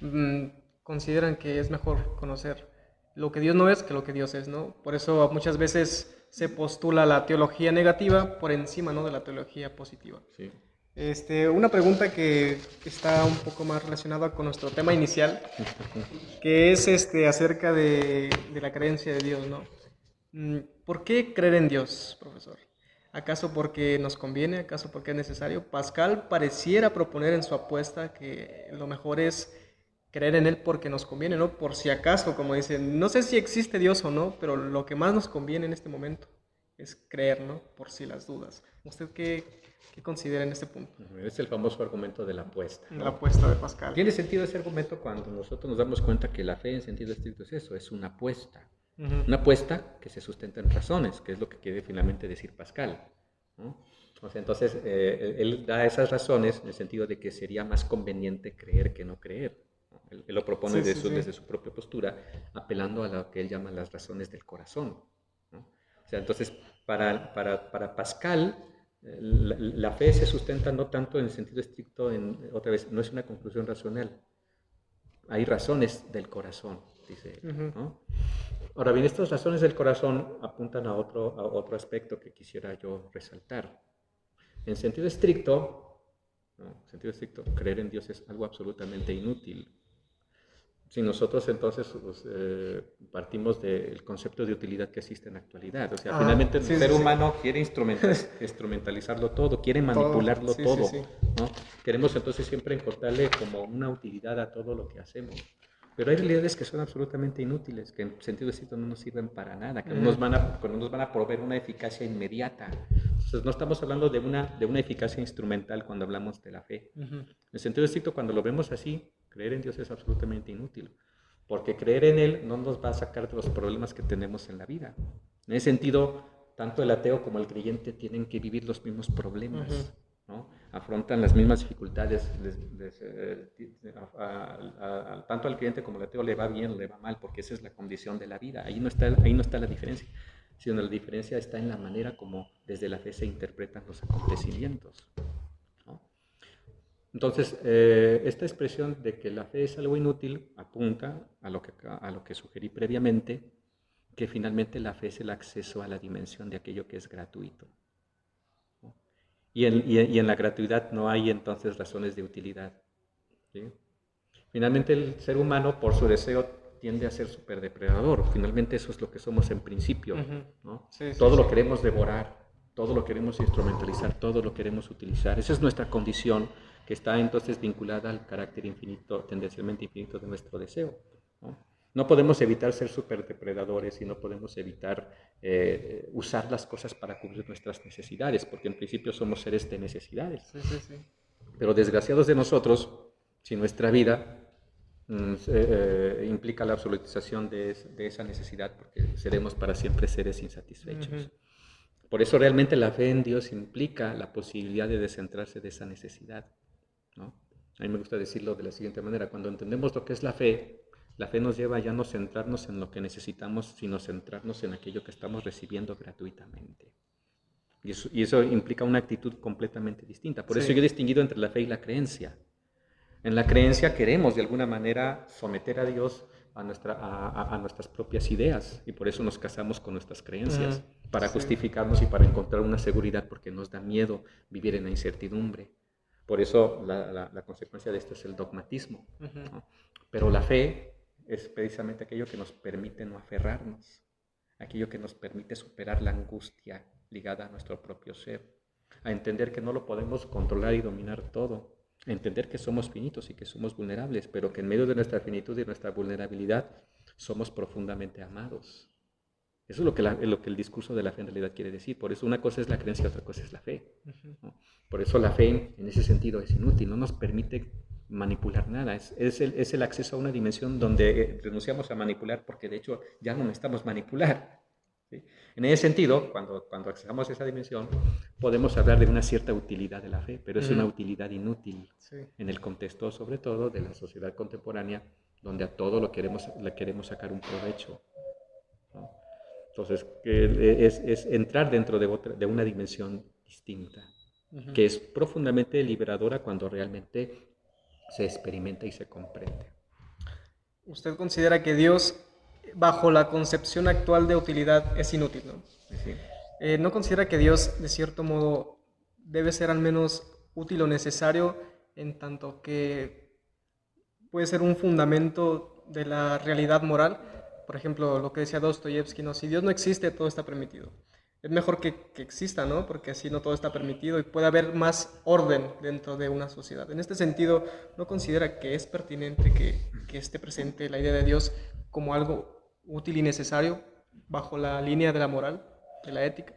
mm, consideran que es mejor conocer lo que Dios no es que lo que Dios es, ¿no? Por eso muchas veces se postula la teología negativa por encima, ¿no? De la teología positiva. Sí. Este, una pregunta que está un poco más relacionada con nuestro tema inicial, <laughs> que es este, acerca de, de la creencia de Dios, ¿no? Mm, ¿Por qué creer en Dios, profesor? ¿Acaso porque nos conviene? ¿Acaso porque es necesario? Pascal pareciera proponer en su apuesta que lo mejor es creer en Él porque nos conviene, ¿no? Por si acaso, como dicen, no sé si existe Dios o no, pero lo que más nos conviene en este momento es creer, ¿no? Por si las dudas. ¿Usted qué, qué considera en este punto? Es el famoso argumento de la apuesta. La apuesta de Pascal. Tiene sentido ese argumento cuando nosotros nos damos cuenta que la fe en sentido estricto es eso, es una apuesta. Una apuesta que se sustenta en razones, que es lo que quiere finalmente decir Pascal. O sea, entonces, eh, él da esas razones en el sentido de que sería más conveniente creer que no creer. Él, lo propone desde su propia postura, apelando a lo que él llama las razones del corazón. O sea, entonces, para, para, para Pascal, eh, la, fe se sustenta no tanto en el sentido estricto, en, otra vez, no es una conclusión racional. Hay razones del corazón, dice él. ¿no? Ahora bien, estas razones del corazón apuntan a otro, a otro aspecto que quisiera yo resaltar. En sentido estricto, en sentido estricto, creer en Dios es algo absolutamente inútil. Si nosotros entonces pues, eh, partimos del concepto de utilidad que existe en la actualidad, o sea, ah, finalmente el ser humano quiere <laughs> instrumentalizarlo todo, quiere manipularlo todo, ¿no? Queremos entonces siempre encontrarle como una utilidad a todo lo que hacemos. Pero hay realidades que son absolutamente inútiles, que en sentido estricto no nos sirven para nada, que no nos van a, no nos van a proveer una eficacia inmediata. Entonces no estamos hablando de una, de una eficacia instrumental cuando hablamos de la fe. En sentido estricto, cuando lo vemos así, creer en Dios es absolutamente inútil, porque creer en Él no nos va a sacar de los problemas que tenemos en la vida. En ese sentido, tanto el ateo como el creyente tienen que vivir los mismos problemas. ¿no? Afrontan las mismas dificultades, eh, tanto al cliente como al ateo le va bien le va mal, porque esa es la condición de la vida. Ahí no está, ahí no está la diferencia, sino la diferencia está en la manera como desde la fe se interpretan los acontecimientos. Entonces, eh, esta expresión de que la fe es algo inútil apunta a lo, que, a lo que sugerí previamente, que finalmente la fe es el acceso a la dimensión de aquello que es gratuito. Y en, y, en, la gratuidad no hay entonces razones de utilidad. Finalmente el ser humano, por su deseo, tiende a ser superdepredador. Finalmente eso es lo que somos en principio. ¿no? todo lo queremos devorar, todo lo queremos instrumentalizar, todo lo queremos utilizar. Esa es nuestra condición que está entonces vinculada al carácter infinito, tendencialmente infinito de nuestro deseo. ¿no? No podemos evitar ser superdepredadores y no podemos evitar eh, usar las cosas para cubrir nuestras necesidades, porque en principio somos seres de necesidades. Pero desgraciados de nosotros, si nuestra vida mm, eh, implica la absolutización de, esa necesidad, porque seremos para siempre seres insatisfechos. Por eso realmente la fe en Dios implica la posibilidad de descentrarse de esa necesidad. A mí me gusta decirlo de la siguiente manera, cuando entendemos lo que es la fe, la fe nos lleva ya no centrarnos en lo que necesitamos, sino centrarnos en aquello que estamos recibiendo gratuitamente. Y eso, implica una actitud completamente distinta. Por eso yo he distinguido entre la fe y la creencia. En la creencia queremos de alguna manera someter a Dios a, nuestra, a, nuestras propias ideas y por eso nos casamos con nuestras creencias, para justificarnos y para encontrar una seguridad porque nos da miedo vivir en la incertidumbre. Por eso la, consecuencia de esto es el dogmatismo. Pero la fe es precisamente aquello que nos permite no aferrarnos, aquello que nos permite superar la angustia ligada a nuestro propio ser, a entender que no lo podemos controlar y dominar todo, a entender que somos finitos y que somos vulnerables, pero que en medio de nuestra finitud y nuestra vulnerabilidad somos profundamente amados. Eso es lo que, lo que el discurso de la fe en realidad quiere decir. Por eso una cosa es la creencia, otra cosa es la fe. Por eso la fe en ese sentido es inútil, no nos permite manipular nada, es, es, el, es, el, acceso a una dimensión donde eh, renunciamos a manipular porque de hecho ya no necesitamos manipular. En ese sentido, cuando, cuando accesamos a esa dimensión, podemos hablar de una cierta utilidad de la fe, pero es una utilidad inútil en el contexto sobre todo de la sociedad contemporánea, donde a todo lo queremos, le queremos sacar un provecho. Entonces, es, es, entrar dentro de, otra, de una dimensión distinta, que es profundamente liberadora cuando realmente se experimenta y se comprende. ¿Usted considera que Dios, bajo la concepción actual de utilidad, es inútil? ¿no? Eh, ¿No considera que Dios, de cierto modo, debe ser al menos útil o necesario en tanto que puede ser un fundamento de la realidad moral? Por ejemplo, lo que decía Dostoyevsky, ¿no? si Dios no existe, todo está permitido es mejor que, exista, ¿no? Porque así no todo está permitido y puede haber más orden dentro de una sociedad. En este sentido, ¿no considera que es pertinente que, que esté presente la idea de Dios como algo útil y necesario bajo la línea de la moral, de la ética?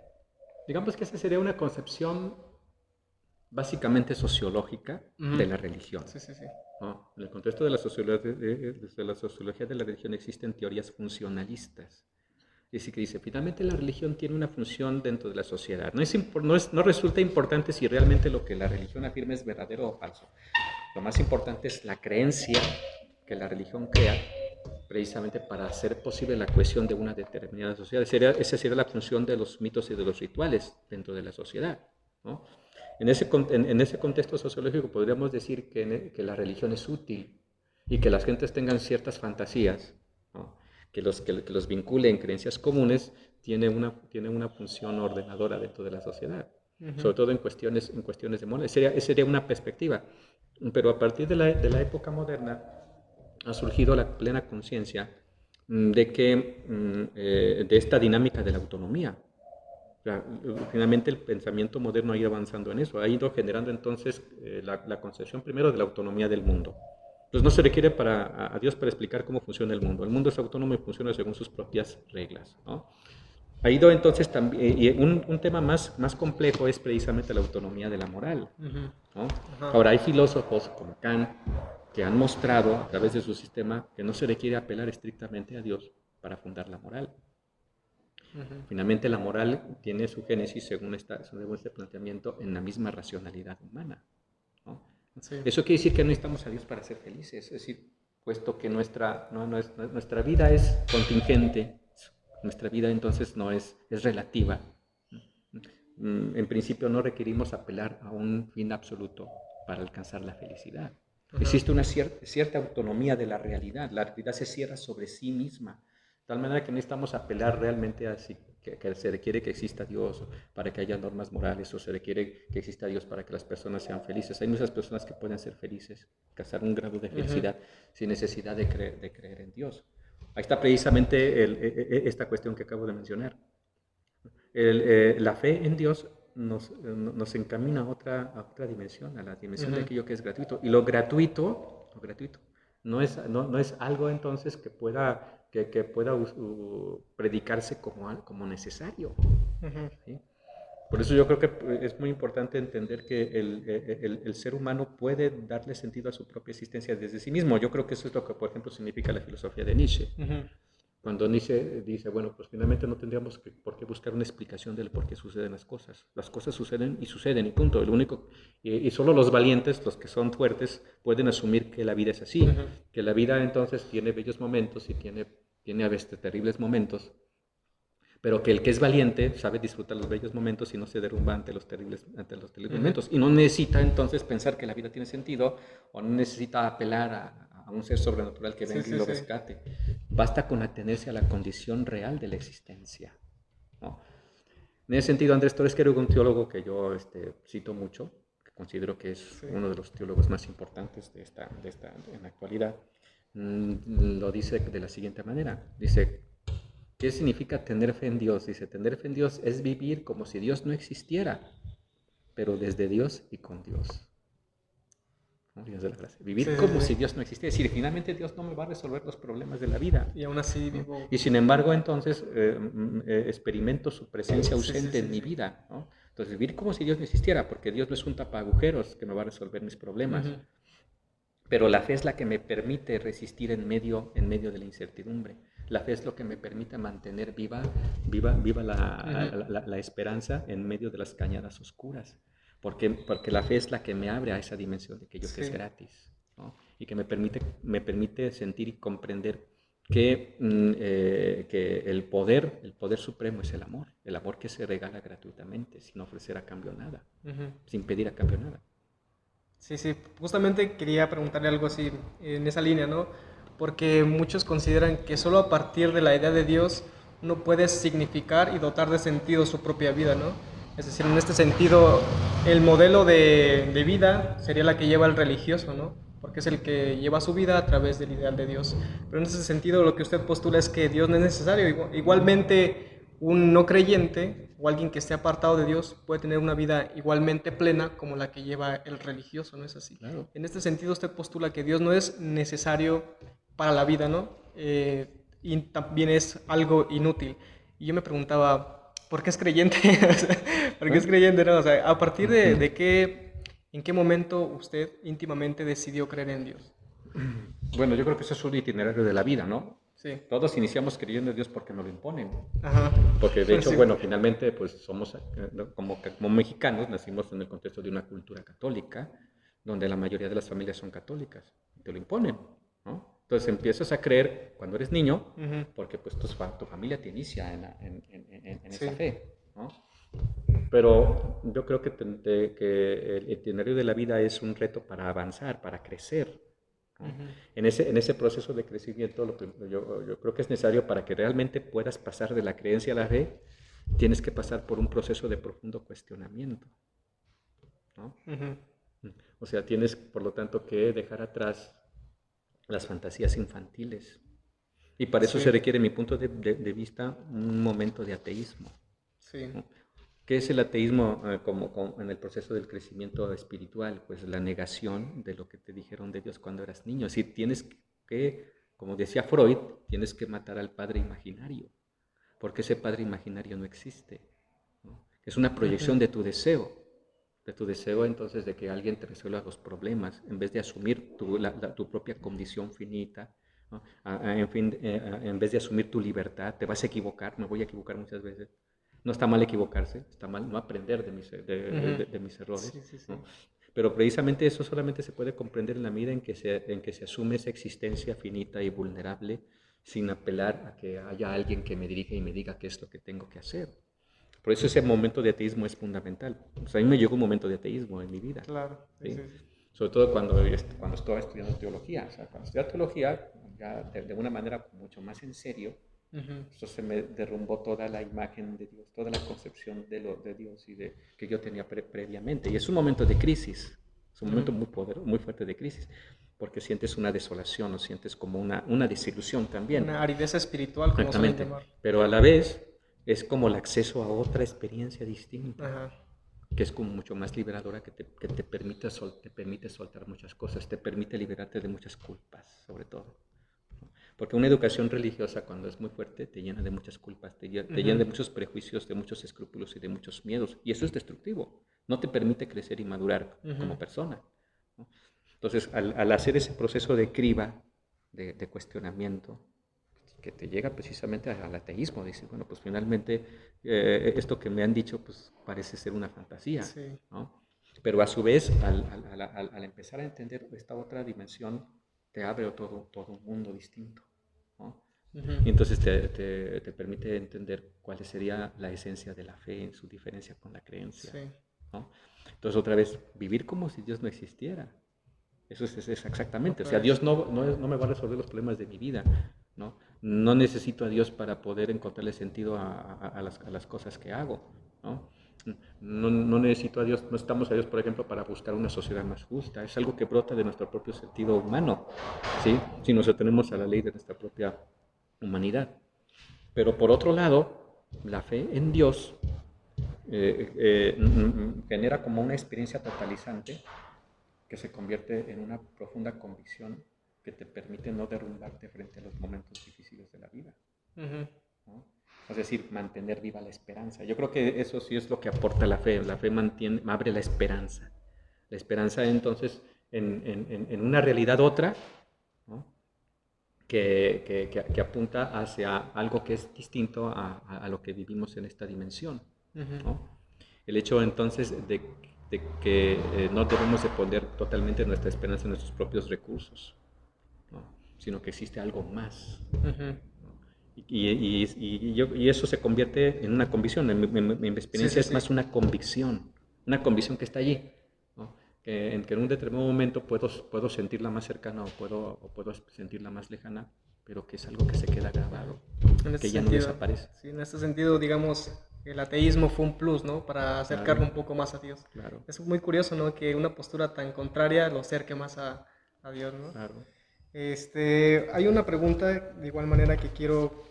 Digamos que esa sería una concepción básicamente sociológica de la religión. Sí, sí, sí. En el contexto de la, sociología, de la sociología de la religión existen teorías funcionalistas Dice que dice, finalmente la religión tiene una función dentro de la sociedad. No, es, no, es, no resulta importante si realmente lo que la religión afirma es verdadero o falso. Lo más importante es la creencia que la religión crea precisamente para hacer posible la cohesión de una determinada sociedad. esa sería la función de los mitos y de los rituales dentro de la sociedad. ¿no? En, ese, en, ese contexto sociológico podríamos decir que, que la religión es útil y que las gentes tengan ciertas fantasías que los, que, los vincule en creencias comunes, tiene una, tiene una función ordenadora dentro de la sociedad, sobre todo en cuestiones, en cuestiones de moral. Sería, sería una perspectiva. Pero a partir de la, de la época moderna ha surgido la plena conciencia mm, de que mm, eh, de esta dinámica de la autonomía. finalmente el pensamiento moderno ha ido avanzando en eso, ha ido generando entonces eh, la, la, concepción primero de la autonomía del mundo, pues no se requiere para, a Dios para explicar cómo funciona el mundo. El mundo es autónomo y funciona según sus propias reglas. Ha ido entonces también, y un, tema más, más complejo es precisamente la autonomía de la moral. Ahora, hay filósofos como Kant que han mostrado a través de su sistema que no se requiere apelar estrictamente a Dios para fundar la moral. Finalmente, la moral tiene su génesis, según, esta, según este planteamiento, en la misma racionalidad humana. Eso quiere decir que no necesitamos a Dios para ser felices, es decir, puesto que nuestra, nuestra, vida es contingente, nuestra vida entonces no es, es relativa. Mm, en principio no requerimos apelar a un fin absoluto para alcanzar la felicidad. Existe una cierta, cierta autonomía de la realidad, la realidad se cierra sobre sí misma, de tal manera que no necesitamos apelar realmente a si que, se requiere que exista Dios para que haya normas morales o se requiere que exista Dios para que las personas sean felices. Hay muchas personas que pueden ser felices, alcanzar un grado de felicidad sin necesidad de creer, de creer en Dios. Ahí está precisamente e, e, e, esta cuestión que acabo de mencionar. Eh, la fe en Dios nos, nos encamina a otra, a otra dimensión, a la dimensión de aquello que es gratuito. Y lo gratuito, lo gratuito no es, no, no es algo entonces que pueda, que, que pueda predicarse como, como necesario. Por eso yo creo que es muy importante entender que el, el, el, ser humano puede darle sentido a su propia existencia desde sí mismo. Yo creo que eso es lo que, por ejemplo, significa la filosofía de Nietzsche. Cuando Nietzsche dice, bueno, pues finalmente no tendríamos por qué buscar una explicación del por qué suceden las cosas. Las cosas suceden y suceden y punto. El único, y, solo los valientes, los que son fuertes, pueden asumir que la vida es así. Que la vida entonces tiene bellos momentos y tiene, tiene a veces terribles momentos. Pero que el que es valiente sabe disfrutar los bellos momentos y no se derrumba ante los terribles, ante los terribles momentos. Y no necesita entonces pensar que la vida tiene sentido o no necesita apelar a, a un ser sobrenatural que venga y lo rescate. Basta con atenerse a la condición real de la existencia. En ese sentido, Andrés Torres, que era un teólogo que yo este, cito mucho, que considero que es uno de los teólogos más importantes de esta, de esta, en la actualidad, mm, lo dice de la siguiente manera. Dice, ¿qué significa tener fe en Dios? Dice, tener fe en Dios es vivir como si Dios no existiera, pero desde Dios y con Dios. Vivir como si Dios no existiera. Es decir, finalmente Dios no me va a resolver los problemas de la vida. Y aún así vivo. Y sin embargo, entonces eh, mm, eh, experimento su presencia ausente en mi vida. Entonces, vivir como si Dios no existiera, porque Dios no es un tapagujeros que me va a resolver mis problemas. Pero la fe es la que me permite resistir en medio, en medio de la incertidumbre. La fe es lo que me permite mantener viva, viva, viva la, la, la esperanza en medio de las cañadas oscuras porque, porque la fe es la que me abre a esa dimensión de que yo que es gratis y que me permite, me permite sentir y comprender que, mm, eh, que el poder, el poder supremo es el amor, el amor que se regala gratuitamente, sin ofrecer a cambio nada, sin pedir a cambio nada. Sí, sí, justamente quería preguntarle algo así en esa línea, ¿no? Porque muchos consideran que solo a partir de la idea de Dios uno puede significar y dotar de sentido su propia vida, ¿no? Es decir, en este sentido, el modelo de, vida sería la que lleva el religioso, ¿no? Porque es el que lleva su vida a través del ideal de Dios. Pero en ese sentido, lo que usted postula es que Dios no es necesario. Igualmente, un no creyente o alguien que esté apartado de Dios puede tener una vida igualmente plena como la que lleva el religioso, ¿no es así? En este sentido, usted postula que Dios no es necesario para la vida, ¿no? Eh, y también es algo inútil. Y yo me preguntaba, ¿por qué es creyente? <laughs> ¿Por qué es creyente? No? O sea, ¿a partir de, qué, en qué momento usted íntimamente decidió creer en Dios? Bueno, yo creo que eso es un itinerario de la vida, ¿no? Sí. Todos iniciamos creyendo en Dios porque nos lo imponen. Ajá. Porque de hecho, bueno, finalmente, pues somos, eh, como, como mexicanos, nacimos en el contexto de una cultura católica, donde la mayoría de las familias son católicas. Te lo imponen, ¿no? Entonces empiezas a creer cuando eres niño, porque pues tu, tu, familia te inicia en, esa fe. ¿no? Pero yo creo que, que, el itinerario de la vida es un reto para avanzar, para crecer. en, ese, en ese proceso de crecimiento, lo que yo, yo, creo que es necesario para que realmente puedas pasar de la creencia a la fe, tienes que pasar por un proceso de profundo cuestionamiento. ¿no? O sea, tienes, por lo tanto, que dejar atrás las fantasías infantiles. Y para eso se requiere, mi punto de, vista, un momento de ateísmo. Sí. ¿Qué es el ateísmo eh, como, en el proceso del crecimiento espiritual? Pues la negación de lo que te dijeron de Dios cuando eras niño. Decir, tienes que, como decía Freud, tienes que matar al padre imaginario, porque ese padre imaginario no existe. Es una proyección de tu deseo de tu deseo entonces de que alguien te resuelva los problemas, en vez de asumir tu, tu propia condición finita, en, fin, eh, en vez de asumir tu libertad, te vas a equivocar, me voy a equivocar muchas veces. No está mal equivocarse, está mal no aprender de mis, de, mis errores. Pero precisamente eso solamente se puede comprender en la medida en que, se, en que se asume esa existencia finita y vulnerable sin apelar a que haya alguien que me dirija y me diga qué es lo que tengo que hacer. Por eso ese momento de ateísmo es fundamental. a mí me llegó un momento de ateísmo en mi vida. Claro. Sobre todo cuando, cuando estaba estudiando teología. O sea, cuando estudiaba teología, ya de, una manera mucho más en serio, Eso se me derrumbó toda la imagen de Dios, toda la concepción de, lo, de Dios y de, que yo tenía previamente. Y es un momento de crisis, es un momento muy poderoso, muy fuerte de crisis, porque sientes una desolación o sientes como una, una desilusión también. Una aridez espiritual, como Exactamente. Pero a la vez es como el acceso a otra experiencia distinta. que es como mucho más liberadora, que te, que te, permite sol, te permite soltar muchas cosas, te permite liberarte de muchas culpas, sobre todo. Porque una educación religiosa, cuando es muy fuerte, te llena de muchas culpas, te, llena, de muchos prejuicios, de muchos escrúpulos y de muchos miedos. Y eso es destructivo. No te permite crecer y madurar como persona. Entonces, al, hacer ese proceso de criba, de, cuestionamiento, que te llega precisamente al ateísmo, dices, bueno, pues finalmente eh, esto que me han dicho, pues parece ser una fantasía. Pero a su vez, al, al, empezar a entender esta otra dimensión, te abre todo, todo un mundo distinto. Y entonces te, te, permite entender cuál sería la esencia de la fe en su diferencia con la creencia. Entonces otra vez, vivir como si Dios no existiera. Eso es, es exactamente. O sea, Dios no, no, no, me va a resolver los problemas de mi vida. ¿no? No necesito a Dios para poder encontrarle sentido a, las, cosas que hago. ¿no? No, necesito a Dios, no estamos a Dios, por ejemplo, para buscar una sociedad más justa. Es algo que brota de nuestro propio sentido humano, ¿sí? si nos atenemos a la ley de nuestra propia humanidad. Pero por otro lado, la fe en Dios eh, eh, genera como una experiencia totalizante que se convierte en una profunda convicción que te permite no derrumbarte frente a los momentos difíciles de la vida. Es decir, mantener viva la esperanza. Yo creo que eso sí es lo que aporta la fe. La fe mantiene, abre la esperanza. La esperanza entonces en, en, en una realidad otra, que, que, apunta hacia algo que es distinto a, a, lo que vivimos en esta dimensión. El hecho entonces de, de que eh, no debemos de poner totalmente nuestra esperanza en nuestros propios recursos, sino que existe algo más. y, y, y, eso se convierte en una convicción. En, mi experiencia es más una convicción, una convicción que está allí en que en un determinado momento puedo, puedo sentirla más cercana o puedo, o puedo sentirla más lejana, pero que es algo que se queda grabado, que ya no desaparece. Sí, en este sentido, digamos, el ateísmo fue un plus, ¿no? Para acercarlo un poco más a Dios. Claro. Es muy curioso, ¿no? Que una postura tan contraria lo acerque más a, a Dios, ¿no? Claro. Este, hay una pregunta de igual manera que quiero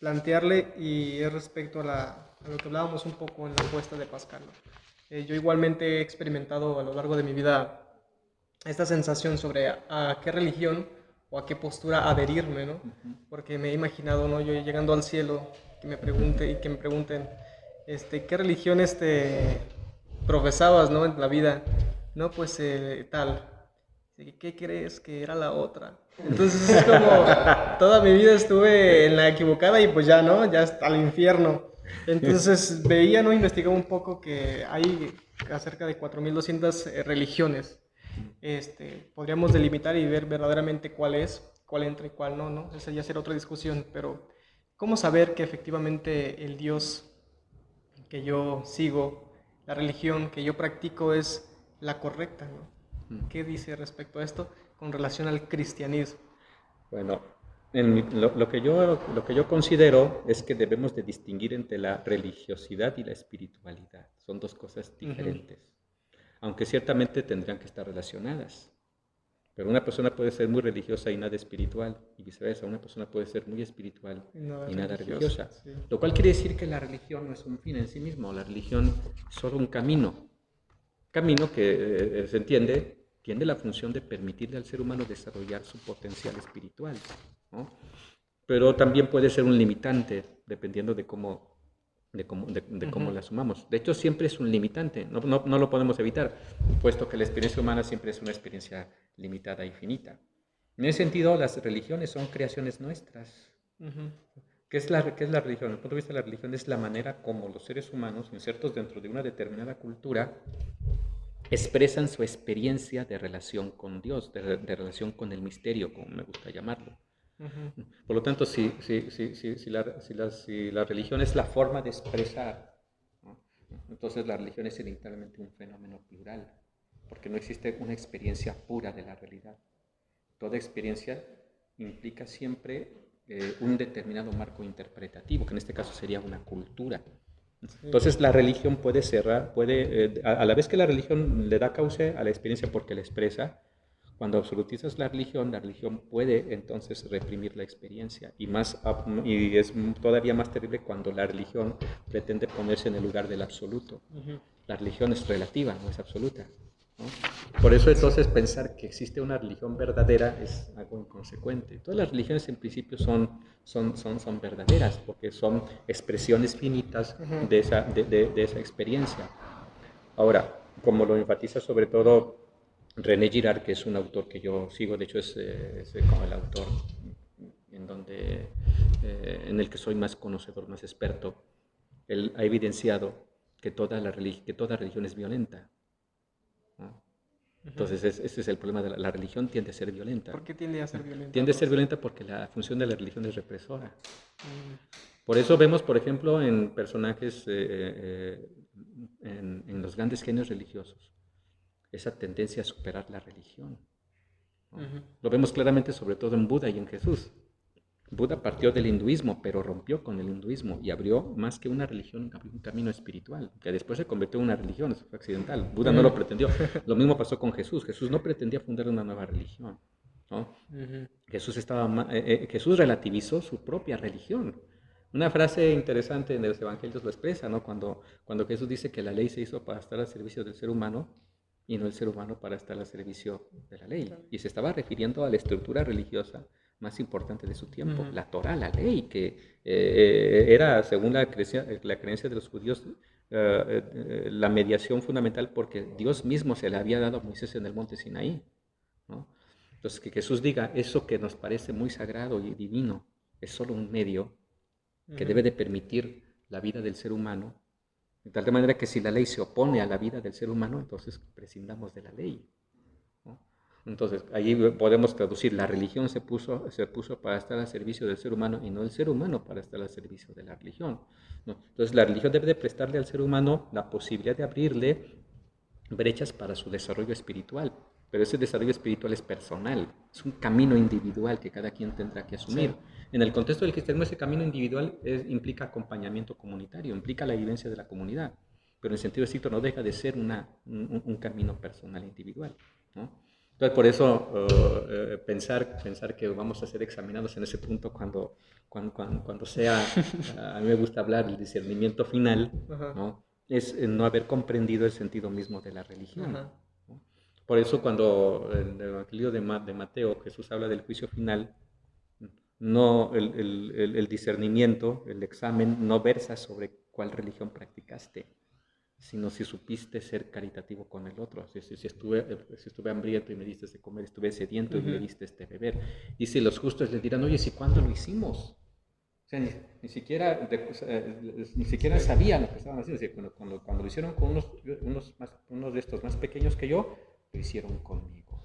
plantearle y es respecto a, la, a lo que hablábamos un poco en la encuesta de Pascal. ¿no? Eh, yo igualmente he experimentado a lo largo de mi vida esta sensación sobre a, qué religión o a qué postura adherirme, ¿no? Porque me he imaginado, ¿no? Yo llegando al cielo, que me pregunte y que me pregunten, este, ¿qué religión este, profesabas, ¿no? En la vida, no, pues eh, tal. ¿Qué crees que era la otra? Entonces es como toda mi vida estuve en la equivocada y pues ya, ¿no? Ya al infierno. Entonces veía, ¿no? Investigaba un poco que hay acerca de 4.200 eh, religiones. Este, podríamos delimitar y ver verdaderamente cuál es, cuál entra y cuál no, ¿no? Esa ya será otra discusión, pero ¿cómo saber que efectivamente el Dios que yo sigo, la religión que yo practico es la correcta, ¿no? ¿Qué dice respecto a esto con relación al cristianismo? Bueno, lo, que yo, lo que yo considero es que debemos de distinguir entre la religiosidad y la espiritualidad. Son dos cosas diferentes, aunque ciertamente tendrían que estar relacionadas. Pero una persona puede ser muy religiosa y nada espiritual, y viceversa, una persona puede ser muy espiritual y nada, religiosa. Lo cual quiere decir que la religión no es un fin en sí mismo, la religión es solo un camino. Camino que eh, se entiende, tiene la función de permitirle al ser humano desarrollar su potencial espiritual. Pero también puede ser un limitante, dependiendo de cómo, de cómo, de, cómo la sumamos. De hecho, siempre es un limitante, no, no, no, lo podemos evitar, puesto que la experiencia humana siempre es una experiencia limitada e finita. En ese sentido, las religiones son creaciones nuestras. ¿Qué, es la, ¿Qué es la religión? Desde el punto de vista de la religión es la manera como los seres humanos, insertos dentro de una determinada cultura, expresan su experiencia de relación con Dios, de, de relación con el misterio, como me gusta llamarlo. Por lo tanto, si, si, si, si la, la, religión es la forma de expresar, entonces la religión es inevitablemente un fenómeno plural, porque no existe una experiencia pura de la realidad. Toda experiencia implica siempre eh, un determinado marco interpretativo, que en este caso sería una cultura. Entonces la religión puede cerrar, puede, eh, a, la vez que la religión le da cauce a la experiencia porque la expresa, cuando absolutizas la religión, la religión puede entonces reprimir la experiencia y, más, y es todavía más terrible cuando la religión pretende ponerse en el lugar del absoluto. La religión es relativa, no es absoluta. Por eso entonces pensar que existe una religión verdadera es algo inconsecuente. Todas las religiones en principio son, son, son, son verdaderas porque son expresiones finitas de esa, de, de, esa experiencia. Ahora, como lo enfatiza sobre todo René Girard, que es un autor que yo sigo, de hecho es, eh, como el autor en, donde, eh, en el que soy más conocedor, más experto, él ha evidenciado que toda, la que toda religión es violenta entonces, ese es el problema de la, religión, tiende a ser violenta. ¿Por qué tiende a ser violenta? Tiende a ser violenta porque la función de la religión es represora. Mm. Por eso vemos, por ejemplo, en personajes, eh, eh, en, los grandes genios religiosos, esa tendencia a superar la religión. Lo vemos claramente sobre todo en Buda y en Jesús. Buda partió del hinduismo, pero rompió con el hinduismo y abrió más que una religión, un camino espiritual, que después se convirtió en una religión, eso fue accidental. Buda no lo pretendió. Lo mismo pasó con Jesús. Jesús no pretendía fundar una nueva religión. Jesús, estaba, eh, eh, Jesús relativizó su propia religión. Una frase interesante en los evangelios lo expresa, ¿no? cuando, cuando Jesús dice que la ley se hizo para estar al servicio del ser humano y no el ser humano para estar al servicio de la ley. Y se estaba refiriendo a la estructura religiosa más importante de su tiempo, la Torah, la ley, que eh, era, según la creencia, la creencia de los judíos, eh, eh, la mediación fundamental porque Dios mismo se le había dado a Moisés en el monte Sinaí. Entonces, que Jesús diga eso que nos parece muy sagrado y divino es solo un medio que debe de permitir la vida del ser humano, de tal manera que si la ley se opone a la vida del ser humano, entonces prescindamos de la ley. Entonces, allí podemos traducir, la religión se puso, se puso para estar al servicio del ser humano y no el ser humano para estar al servicio de la religión. Entonces, la religión debe de prestarle al ser humano la posibilidad de abrirle brechas para su desarrollo espiritual, pero ese desarrollo espiritual es personal, es un camino individual que cada quien tendrá que asumir. En el contexto del cristianismo, ese camino individual implica acompañamiento comunitario, implica la vivencia de la comunidad, pero en el sentido estricto no deja de ser una, un, un camino personal individual. ¿no? Entonces, por eso eh, eh, pensar, pensar que vamos a ser examinados en ese punto cuando, cuando, cuando, sea, <laughs> a mí me gusta hablar del discernimiento final, ¿no? es eh, no haber comprendido el sentido mismo de la religión. Por eso cuando en el Evangelio de, de, Mateo Jesús habla del juicio final, no el, el, el discernimiento, el examen, no versa sobre cuál religión practicaste sino si supiste ser caritativo con el otro. Si, si, estuve, si estuve hambriento y me diste de comer, estuve sediento y me diste de beber. Y si los justos le dirán, oye, ¿si cuándo lo hicimos? O sea, ni, siquiera, ni siquiera sabían lo que estaban haciendo. cuando, cuando, lo hicieron con unos, unos, más, unos de estos más pequeños que yo, lo hicieron conmigo.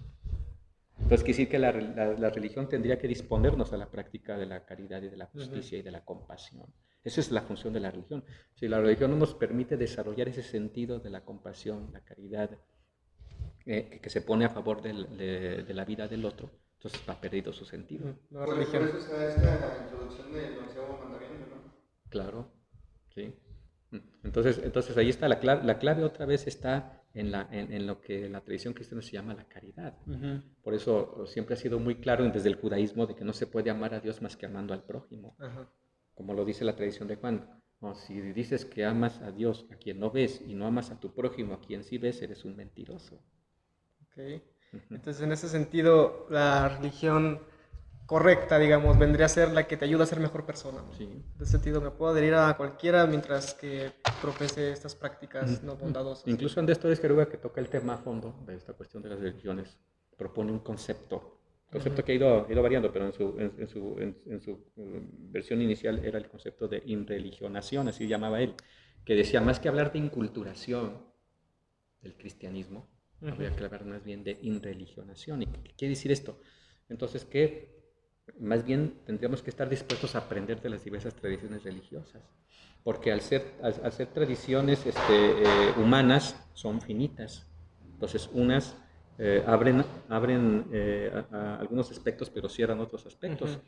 Entonces, quiere decir que la, la, la religión tendría que disponernos a la práctica de la caridad y de la justicia y de la compasión. Esa es la función de la religión. Si la religión no nos permite desarrollar ese sentido de la compasión, la caridad, eh, que se pone a favor de, la vida del otro, entonces va perdido su sentido. La religión. Por eso está esta introducción del onceavo mandamiento, ¿no? Claro, sí. Entonces, entonces ahí está la clave, la clave otra vez está en, la, en, lo que en la tradición cristiana se llama la caridad. Por eso siempre ha sido muy claro desde el judaísmo de que no se puede amar a Dios más que amando al prójimo. Ajá como lo dice la tradición de Juan. si dices que amas a Dios a quien no ves y no amas a tu prójimo a quien sí ves, eres un mentiroso. Okay. Entonces, en ese sentido, la religión correcta, digamos, vendría a ser la que te ayuda a ser mejor persona. Sí. En ese sentido, me puedo adherir a cualquiera mientras que profese estas prácticas no bondadosas. Incluso Andrés Torres Queruga, que toca el tema a fondo de esta cuestión de las religiones, propone un concepto concepto que ha ido, ido, variando, pero en su, en, su, en, su, mm, versión inicial era el concepto de inreligionación, así llamaba él, que decía, más que hablar de inculturación del cristianismo, habría que hablar más bien de inreligionación. ¿Y qué quiere decir esto? Entonces, que más bien tendríamos que estar dispuestos a aprender de las diversas tradiciones religiosas, porque al ser, al, ser tradiciones este, eh, humanas son finitas, entonces unas eh, abren, abren eh, algunos aspectos, pero cierran otros aspectos.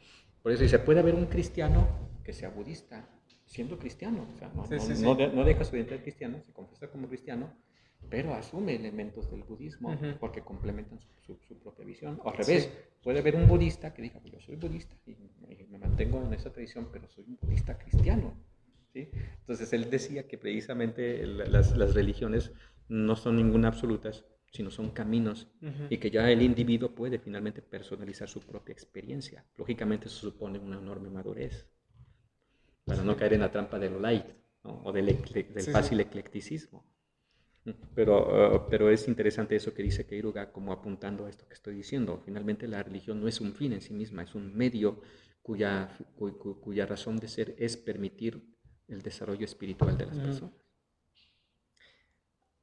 Por eso dice, puede haber un cristiano que sea budista, siendo cristiano, o sea, no, no, deja su identidad cristiana, se confiesa como cristiano, pero asume elementos del budismo porque complementan su, su, propia visión. O al revés, puede haber un budista que diga, yo soy budista y, me mantengo en esa tradición, pero soy un budista cristiano. ¿sí? Entonces él decía que precisamente las, las religiones no son ninguna absolutas, sino son caminos y que ya el individuo puede finalmente personalizar su propia experiencia. Lógicamente eso supone una enorme madurez para no caer en la trampa de lo light o del, del fácil eclecticismo. Pero, uh, pero es interesante eso que dice Keiruga como apuntando a esto que estoy diciendo. Finalmente la religión no es un fin en sí misma, es un medio cuya, cuya razón de ser es permitir el desarrollo espiritual de las personas.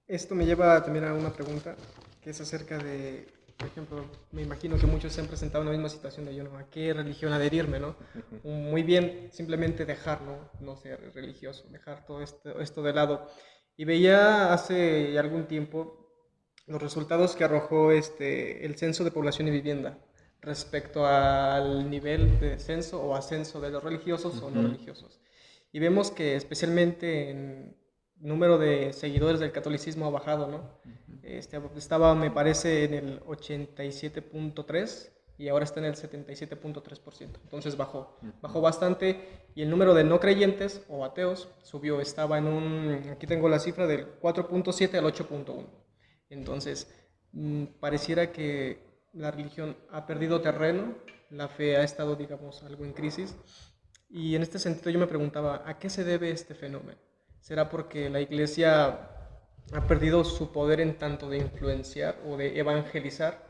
Esto me lleva también a una pregunta que es acerca de, por ejemplo, me imagino que muchos se han presentado en la misma situación de yo, ¿no? ¿A qué religión adherirme, no? Muy bien, simplemente dejarlo, no ser religioso, dejar todo esto, esto de lado. Y veía hace algún tiempo los resultados que arrojó este, el Censo de Población y Vivienda respecto al nivel de censo o ascenso de los religiosos o no religiosos. Y vemos que especialmente en número de seguidores del catolicismo ha bajado, ¿no? este, estaba, me parece, en el 87.3 y ahora está en el 77.3%. Entonces bajó, bajó bastante y el número de no creyentes o ateos subió, estaba en un, aquí tengo la cifra del 4.7 al 8.1. Entonces, mm, pareciera que la religión ha perdido terreno, la fe ha estado, digamos, algo en crisis. Y en este sentido yo me preguntaba, ¿a qué se debe este fenómeno? ¿Será porque la iglesia ha perdido su poder en tanto de influenciar o de evangelizar?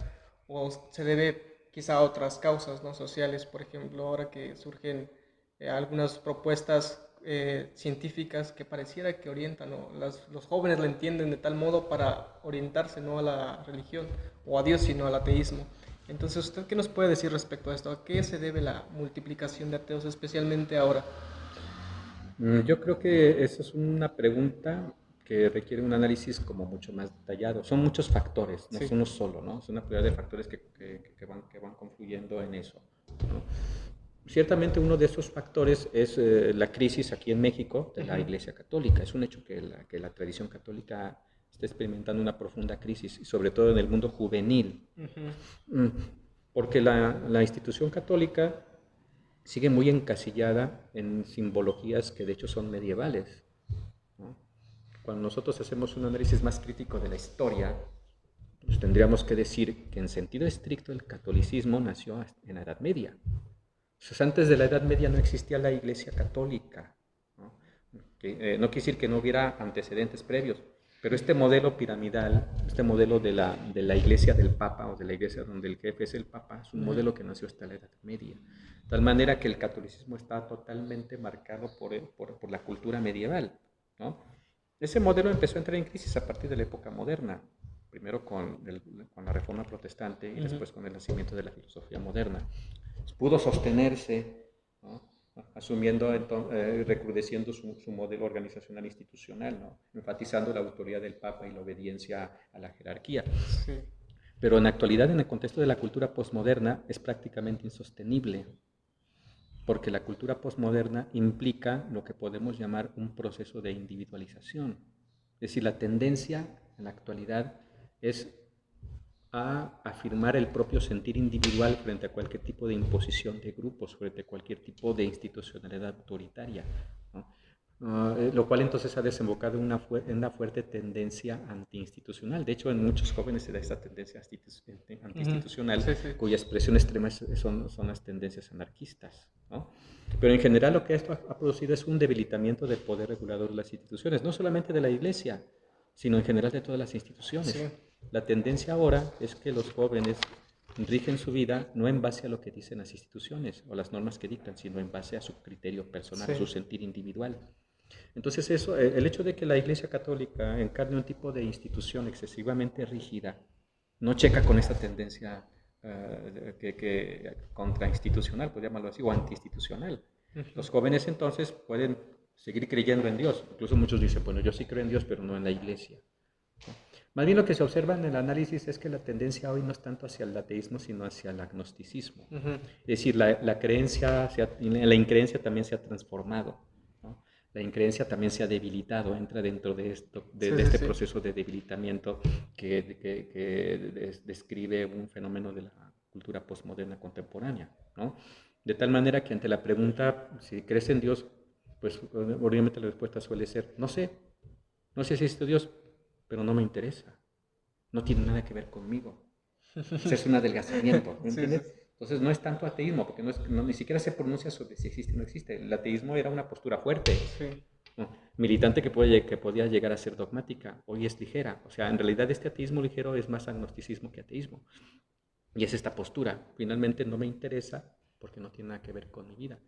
¿O se debe quizá a otras causas no sociales? Por ejemplo, ahora que surgen eh, algunas propuestas eh, científicas que pareciera que orientan, o los jóvenes la entienden de tal modo para orientarse no a la religión o a Dios, sino al ateísmo. Entonces, ¿usted qué nos puede decir respecto a esto? ¿A qué se debe la multiplicación de ateos, especialmente ahora? Mm, yo creo que esa es una pregunta que requiere un análisis como mucho más detallado. Son muchos factores, no son uno solo, ¿no? Es una pluralidad de factores que, que, van, que van confluyendo en eso. Ciertamente uno de esos factores es eh, la crisis aquí en México de la Iglesia Católica. Es un hecho que la, que la, tradición católica está experimentando una profunda crisis, y sobre todo en el mundo juvenil. Mm, porque la, la institución católica sigue muy encasillada en simbologías que de hecho son medievales. Cuando nosotros hacemos un análisis más crítico de la historia, pues tendríamos que decir que en sentido estricto el catolicismo nació en la Edad Media. antes de la Edad Media no existía la Iglesia Católica. ¿no? Eh, no quiere decir que no hubiera antecedentes previos, pero este modelo piramidal, este modelo de la, de la iglesia del Papa o de la iglesia donde el jefe es el Papa, es un modelo que nació hasta la Edad Media. De tal manera que el catolicismo está totalmente marcado por, por, por la cultura medieval. ¿no? Ese modelo empezó a entrar en crisis a partir de la época moderna, primero con, con la reforma protestante y después con el nacimiento de la filosofía moderna. Pudo sostenerse. Asumiendo, eh, recrudeciendo su, modelo organizacional institucional, ¿no? enfatizando la autoridad del Papa y la obediencia a la jerarquía. Pero en la actualidad, en el contexto de la cultura posmoderna, es prácticamente insostenible, porque la cultura posmoderna implica lo que podemos llamar un proceso de individualización. Es decir, la tendencia en la actualidad es a afirmar el propio sentir individual frente a cualquier tipo de imposición de grupos, frente a cualquier tipo de institucionalidad autoritaria. Ah, eh, lo cual entonces ha desembocado en una, una, fuerte tendencia antiinstitucional. De hecho, en muchos jóvenes se da esta tendencia antiinstitucional, cuya expresión extrema son, son las tendencias anarquistas. Pero en general lo que esto ha, producido es un debilitamiento del poder regulador de las instituciones, no solamente de la Iglesia, sino en general de todas las instituciones. La tendencia ahora es que los jóvenes rigen su vida no en base a lo que dicen las instituciones o las normas que dictan, sino en base a su criterio personal, su sentir individual. Entonces eso, eh, el hecho de que la Iglesia Católica encarne un tipo de institución excesivamente rígida, no checa con esta tendencia uh, que, que, contrainstitucional, podríamos llamarlo así, o antiinstitucional. Los jóvenes entonces pueden seguir creyendo en Dios. Incluso muchos dicen, bueno, yo sí creo en Dios, pero no en la Iglesia. Más bien lo que se observa en el análisis es que la tendencia hoy no es tanto hacia el ateísmo, sino hacia el agnosticismo. Es decir, la, la creencia, ha- la increencia también se ha transformado. ¿no? La increencia también se ha debilitado, entra dentro de, esto, de, Sí, de sí, este sí. proceso de debilitamiento que, que- que des- describe un fenómeno de la cultura postmoderna contemporánea. ¿no? De tal manera que ante la pregunta si crees en Dios, pues obviamente la respuesta suele ser, no sé, no sé si existe Dios, pero no me interesa. No tiene nada que ver conmigo. Ese es un adelgazamiento, <laughs> ¿me Sí, entiendes? sí. Entonces no es tanto ateísmo, porque no es- no- ni siquiera se pronuncia sobre si existe o no existe. El ateísmo era una postura fuerte, Sí. ¿no? militante que, puede, que podía llegar a ser dogmática. Hoy es ligera. O sea, en realidad este ateísmo ligero es más agnosticismo que ateísmo. Y es esta postura. Finalmente no me interesa porque no tiene nada que ver con mi vida.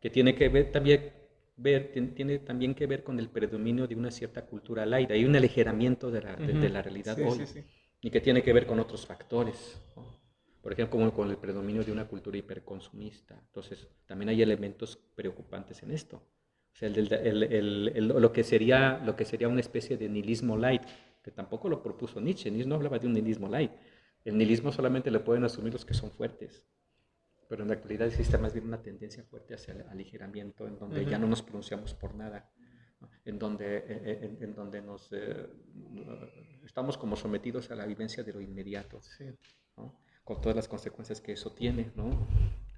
Que tiene que ver también, ver, tien- tiene también que ver con el predominio de una cierta cultura light. Hay un aligeramiento de la, de- de Ujú. la realidad Sí, hoy. sí, sí. Y que tiene que ver con otros factores. ¿no? Por ejemplo, como con el predominio de una cultura hiperconsumista. Entonces, también hay elementos preocupantes en esto. O sea, el del- el- el- el- lo, que sería, lo que sería una especie de nihilismo light, que tampoco lo propuso Nietzsche. Nietzsche no hablaba de un nihilismo light. El nihilismo solamente lo pueden asumir los que son fuertes. Pero en la actualidad existe más bien una tendencia fuerte hacia el aligeramiento, en donde ya Ujú. no nos pronunciamos por nada, en donde, eh, eh, en, en donde nos, eh, estamos como sometidos a la vivencia de lo inmediato. Sí. ¿no? con todas las consecuencias que eso tiene. ¿no?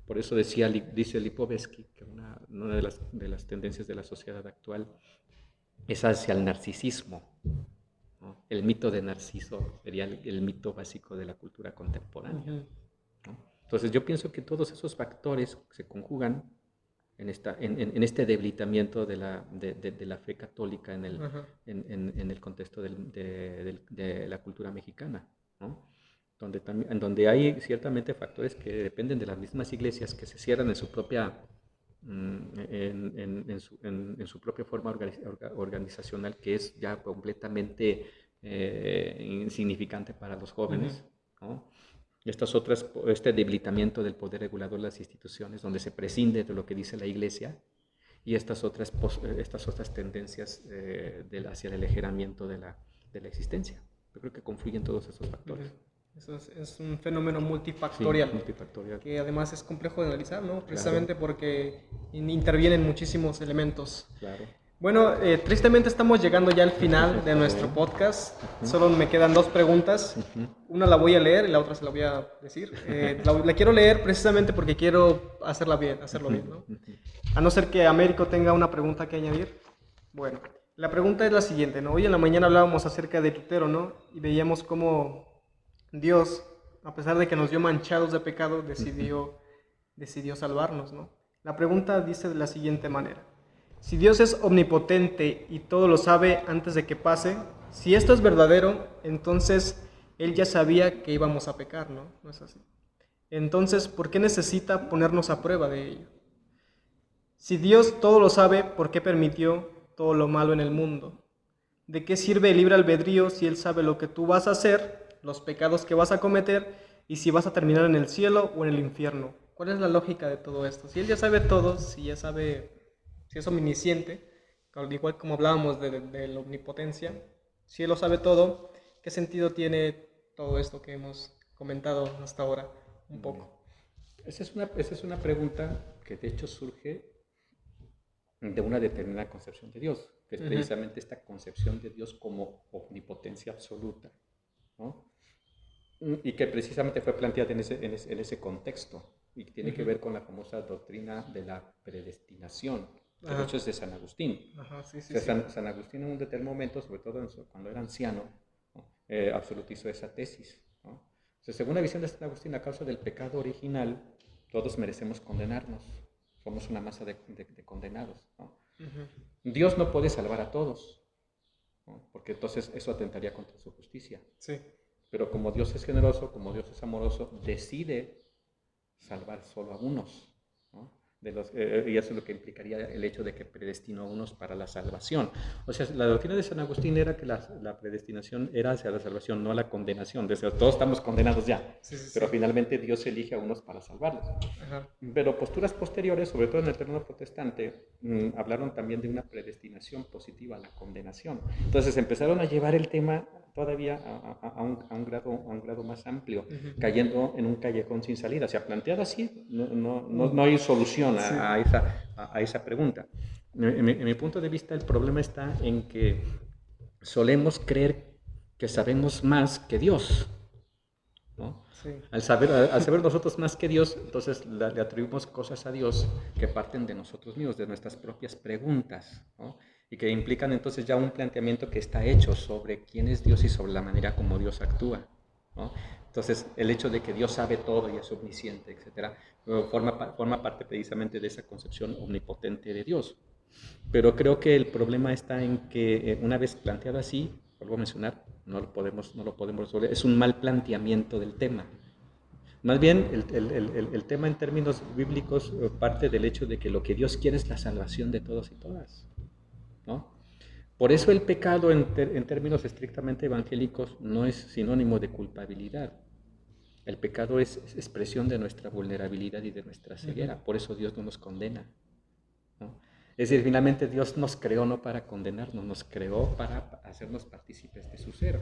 Por eso decía, dice Lipovetsky que una, una de, las, de las tendencias de la sociedad actual es hacia el narcisismo. ¿no? El mito de Narciso sería el, el mito básico de la cultura contemporánea. Ujú. ¿no? Entonces yo pienso que todos esos factores se conjugan en, esta, en, en- en este debilitamiento de la, de, de- de la fe católica en el, en, el contexto del- de, la cultura mexicana, ¿no? donde, también, en donde hay ciertamente factores que dependen de las mismas iglesias que se cierran en su propia, mm, en, su, su propia forma organi- orga- organizacional, que es ya completamente eh, insignificante para los jóvenes. ¿no? Estas otras, este debilitamiento del poder regulador de las instituciones, donde se prescinde de lo que dice la iglesia, y estas otras, eh, estas otras tendencias eh, del- hacia el aligeramiento de la, de la existencia. Yo creo que confluyen todos esos factores. Eso es, es un fenómeno Sí, multifactorial. multifactorial. que además es complejo de analizar, ¿no? Precisamente porque in- intervienen muchísimos elementos. Claro. Bueno, eh, tristemente estamos llegando ya al final de nuestro podcast. Solo me quedan dos preguntas. Una la voy a leer y la otra se la voy a decir. Eh, la, quiero leer precisamente porque quiero hacerla bien, hacerlo bien, ¿no? A no ser que Américo tenga una pregunta que añadir. Bueno, la pregunta es la siguiente, ¿no? Hoy en la mañana hablábamos acerca de Lutero, ¿no? Y veíamos cómo Dios, a pesar de que nos dio manchados de pecado, decidió, decidió salvarnos, ¿no? La pregunta dice de la siguiente manera. Si Dios es omnipotente y todo lo sabe antes de que pase, si esto es verdadero, entonces Él ya sabía que íbamos a pecar, ¿no? No es así. Entonces, ¿por qué necesita ponernos a prueba de ello? Si Dios todo lo sabe, ¿por qué permitió todo lo malo en el mundo? ¿De qué sirve el libre albedrío si Él sabe lo que tú vas a hacer, los pecados que vas a cometer y si vas a terminar en el cielo o en el infierno? ¿Cuál es la lógica de todo esto? Si Él ya sabe todo, si ya sabe, si es omnisciente, al igual como hablábamos de, de la omnipotencia, si Él lo sabe todo, ¿qué sentido tiene todo esto que hemos comentado hasta ahora un poco? Esa es, una, esa es una pregunta que de hecho surge de una determinada concepción de Dios, que es precisamente esta concepción de Dios como omnipotencia absoluta, ¿no? Y que precisamente fue planteada en ese, en ese, en ese contexto y tiene que ver con la famosa doctrina de la predestinación, de hecho es de San Agustín. Ajá, sí, O sí, sea, sí. San, San Agustín en un determinado momento, sobre todo en su- cuando era anciano, ¿no? Eh, absolutizó esa tesis. ¿no? O sea, según la visión de San Agustín, a causa del pecado original, todos merecemos condenarnos. Somos una masa de, de- de condenados. Dios no puede salvar a todos, porque entonces eso atentaría contra su justicia. Pero como Dios es generoso, como Dios es amoroso, decide salvar solo a unos. De los, eh, y eso es lo que implicaría el hecho de que predestinó a unos para la salvación. O sea, la doctrina de San Agustín era que la, la predestinación era hacia la salvación, no a la condenación. Desde, todos estamos condenados ya, Sí, sí, sí. pero finalmente Dios elige a unos para salvarlos. Ajá. Pero posturas posteriores, sobre todo en el terreno protestante, mm, hablaron también de una predestinación positiva a la condenación. Entonces empezaron a llevar el tema todavía a, un, a, un, grado, a un grado más amplio, cayendo en un callejón sin salida. O sea, planteado así, no, no, no, no hay solución a, esa, a, esa pregunta. En mi, en mi punto de vista, el problema está en que solemos creer que sabemos más que Dios. Al, saber, al saber nosotros más que Dios, entonces le, atribuimos cosas a Dios que parten de nosotros mismos, de nuestras propias preguntas, y que implican entonces ya un planteamiento que está hecho sobre quién es Dios y sobre la manera como Dios actúa. Entonces, el hecho de que Dios sabe todo y es omnisciente, etc., forma, forma parte precisamente de esa concepción omnipotente de Dios. Pero creo que el problema está en que eh, una vez planteado así, vuelvo a mencionar, no lo podemos, no lo podemos resolver, es un mal planteamiento del tema. Más bien, el, el, el, tema en términos bíblicos eh, parte del hecho de que lo que Dios quiere es la salvación de todos y todas. Por eso el pecado en, en términos estrictamente evangélicos no es sinónimo de culpabilidad. El pecado es expresión de nuestra vulnerabilidad y de nuestra ceguera. Por eso Dios no nos condena. ¿no? Es decir, finalmente Dios nos creó no para condenarnos, nos creó para hacernos partícipes de su ser.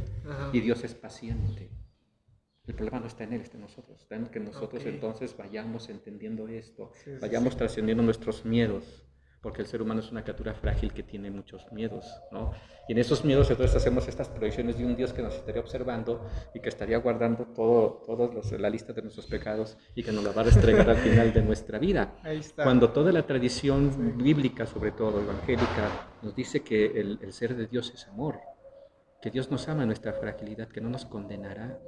Y Dios es paciente. El problema no está en Él, está en nosotros. Está en que nosotros entonces vayamos entendiendo esto, vayamos trascendiendo nuestros miedos, porque el ser humano es una criatura frágil que tiene muchos miedos, ¿no? Y en esos miedos entonces hacemos estas proyecciones de un Dios que nos estaría observando y que estaría guardando todo, todos la lista de nuestros pecados y que nos la va a restregar al final de nuestra vida. <laughs> Cuando toda la tradición bíblica, sobre todo evangélica, nos dice que el, el ser de Dios es amor, que Dios nos ama en nuestra fragilidad, que no nos condenará,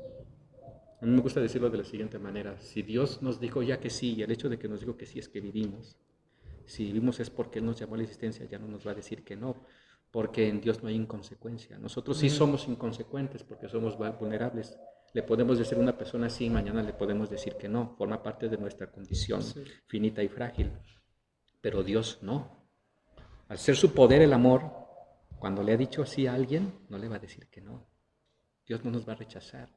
a mí me gusta decirlo de la siguiente manera. Si Dios nos dijo ya que sí, y el hecho de que nos dijo que sí es que vivimos, si vivimos es porque Él nos llamó a la existencia, ya no nos va a decir que no, porque en Dios no hay inconsecuencia. Nosotros sí somos inconsecuentes porque somos vulnerables. Le podemos decir a una persona sí, mañana le podemos decir que no, forma parte de nuestra condición finita y frágil. Pero Dios no. Al ser su poder el amor, cuando le ha dicho así a alguien, no le va a decir que no. Dios no nos va a rechazar.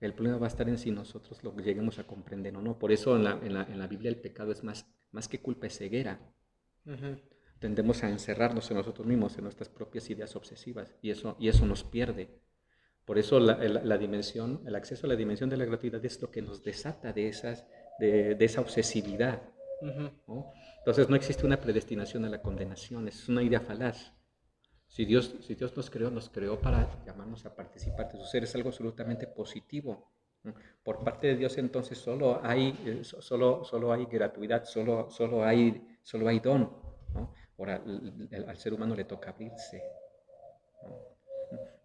El problema va a estar en si nosotros lo lleguemos a comprender o no. Por eso en la, en la, en la Biblia el pecado es más, más que culpa, es ceguera. Tendemos a encerrarnos en nosotros mismos, en nuestras propias ideas obsesivas, y eso, y eso nos pierde. Por eso la, la, dimensión, el acceso a la dimensión de la gratuidad es lo que nos desata de, esas, de, de esa obsesividad. Entonces no existe una predestinación a la condenación, es una idea falaz. Si Dios, si Dios nos creó, nos creó para llamarnos a participar de su ser, es algo absolutamente positivo. Por parte de Dios entonces solo hay, eh, solo, solo hay gratuidad, solo, solo, hay, solo hay don. Ahora, al ser humano le toca abrirse.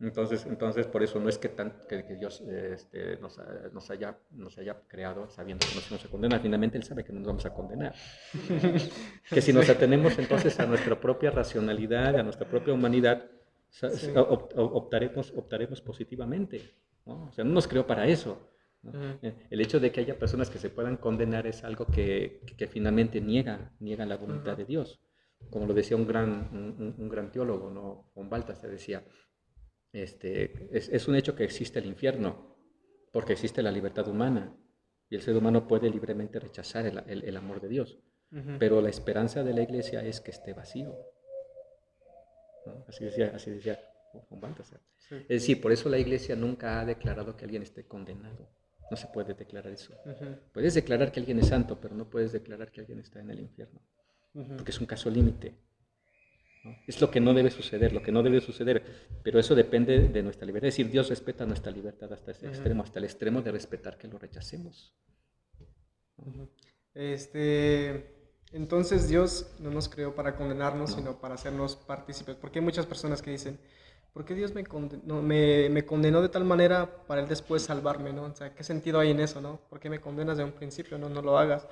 Entonces, entonces, por eso no es que, tan, que, Dios este, nos, nos, haya, nos haya creado sabiendo que nos vamos a condenar. Finalmente Él sabe que nos vamos a condenar. <laughs> que si nos atenemos entonces a nuestra propia racionalidad, a nuestra propia humanidad, optaremos, optaremos positivamente. ¿no? O sea, no nos creó para eso. Eh, el hecho de que haya personas que se puedan condenar es algo que, que, finalmente niega, niega la voluntad de Dios. Como lo decía un gran, un, un gran teólogo, ¿no? Balthasar decía, este, es, un hecho que existe el infierno, porque existe la libertad humana y el ser humano puede libremente rechazar el, amor de Dios. Pero la esperanza de la iglesia es que esté vacío. Así decía, así decía Es decir, por eso la iglesia nunca ha declarado que alguien esté condenado. No se puede declarar eso. Puedes declarar que alguien es santo, pero no puedes declarar que alguien está en el infierno. Porque es un caso límite. Es lo que no debe suceder, lo que no debe suceder, pero eso depende de nuestra libertad. Es decir, Dios respeta nuestra libertad hasta ese extremo, hasta el extremo de respetar que lo rechacemos. Este, entonces Dios no nos creó para condenarnos, sino para hacernos partícipes. Porque hay muchas personas que dicen, ¿por qué Dios me condenó, me, condenó de tal manera para Él después salvarme? ¿no? O sea, ¿qué sentido hay en eso? ¿no? ¿Por qué me condenas de un principio? No, no lo hagas.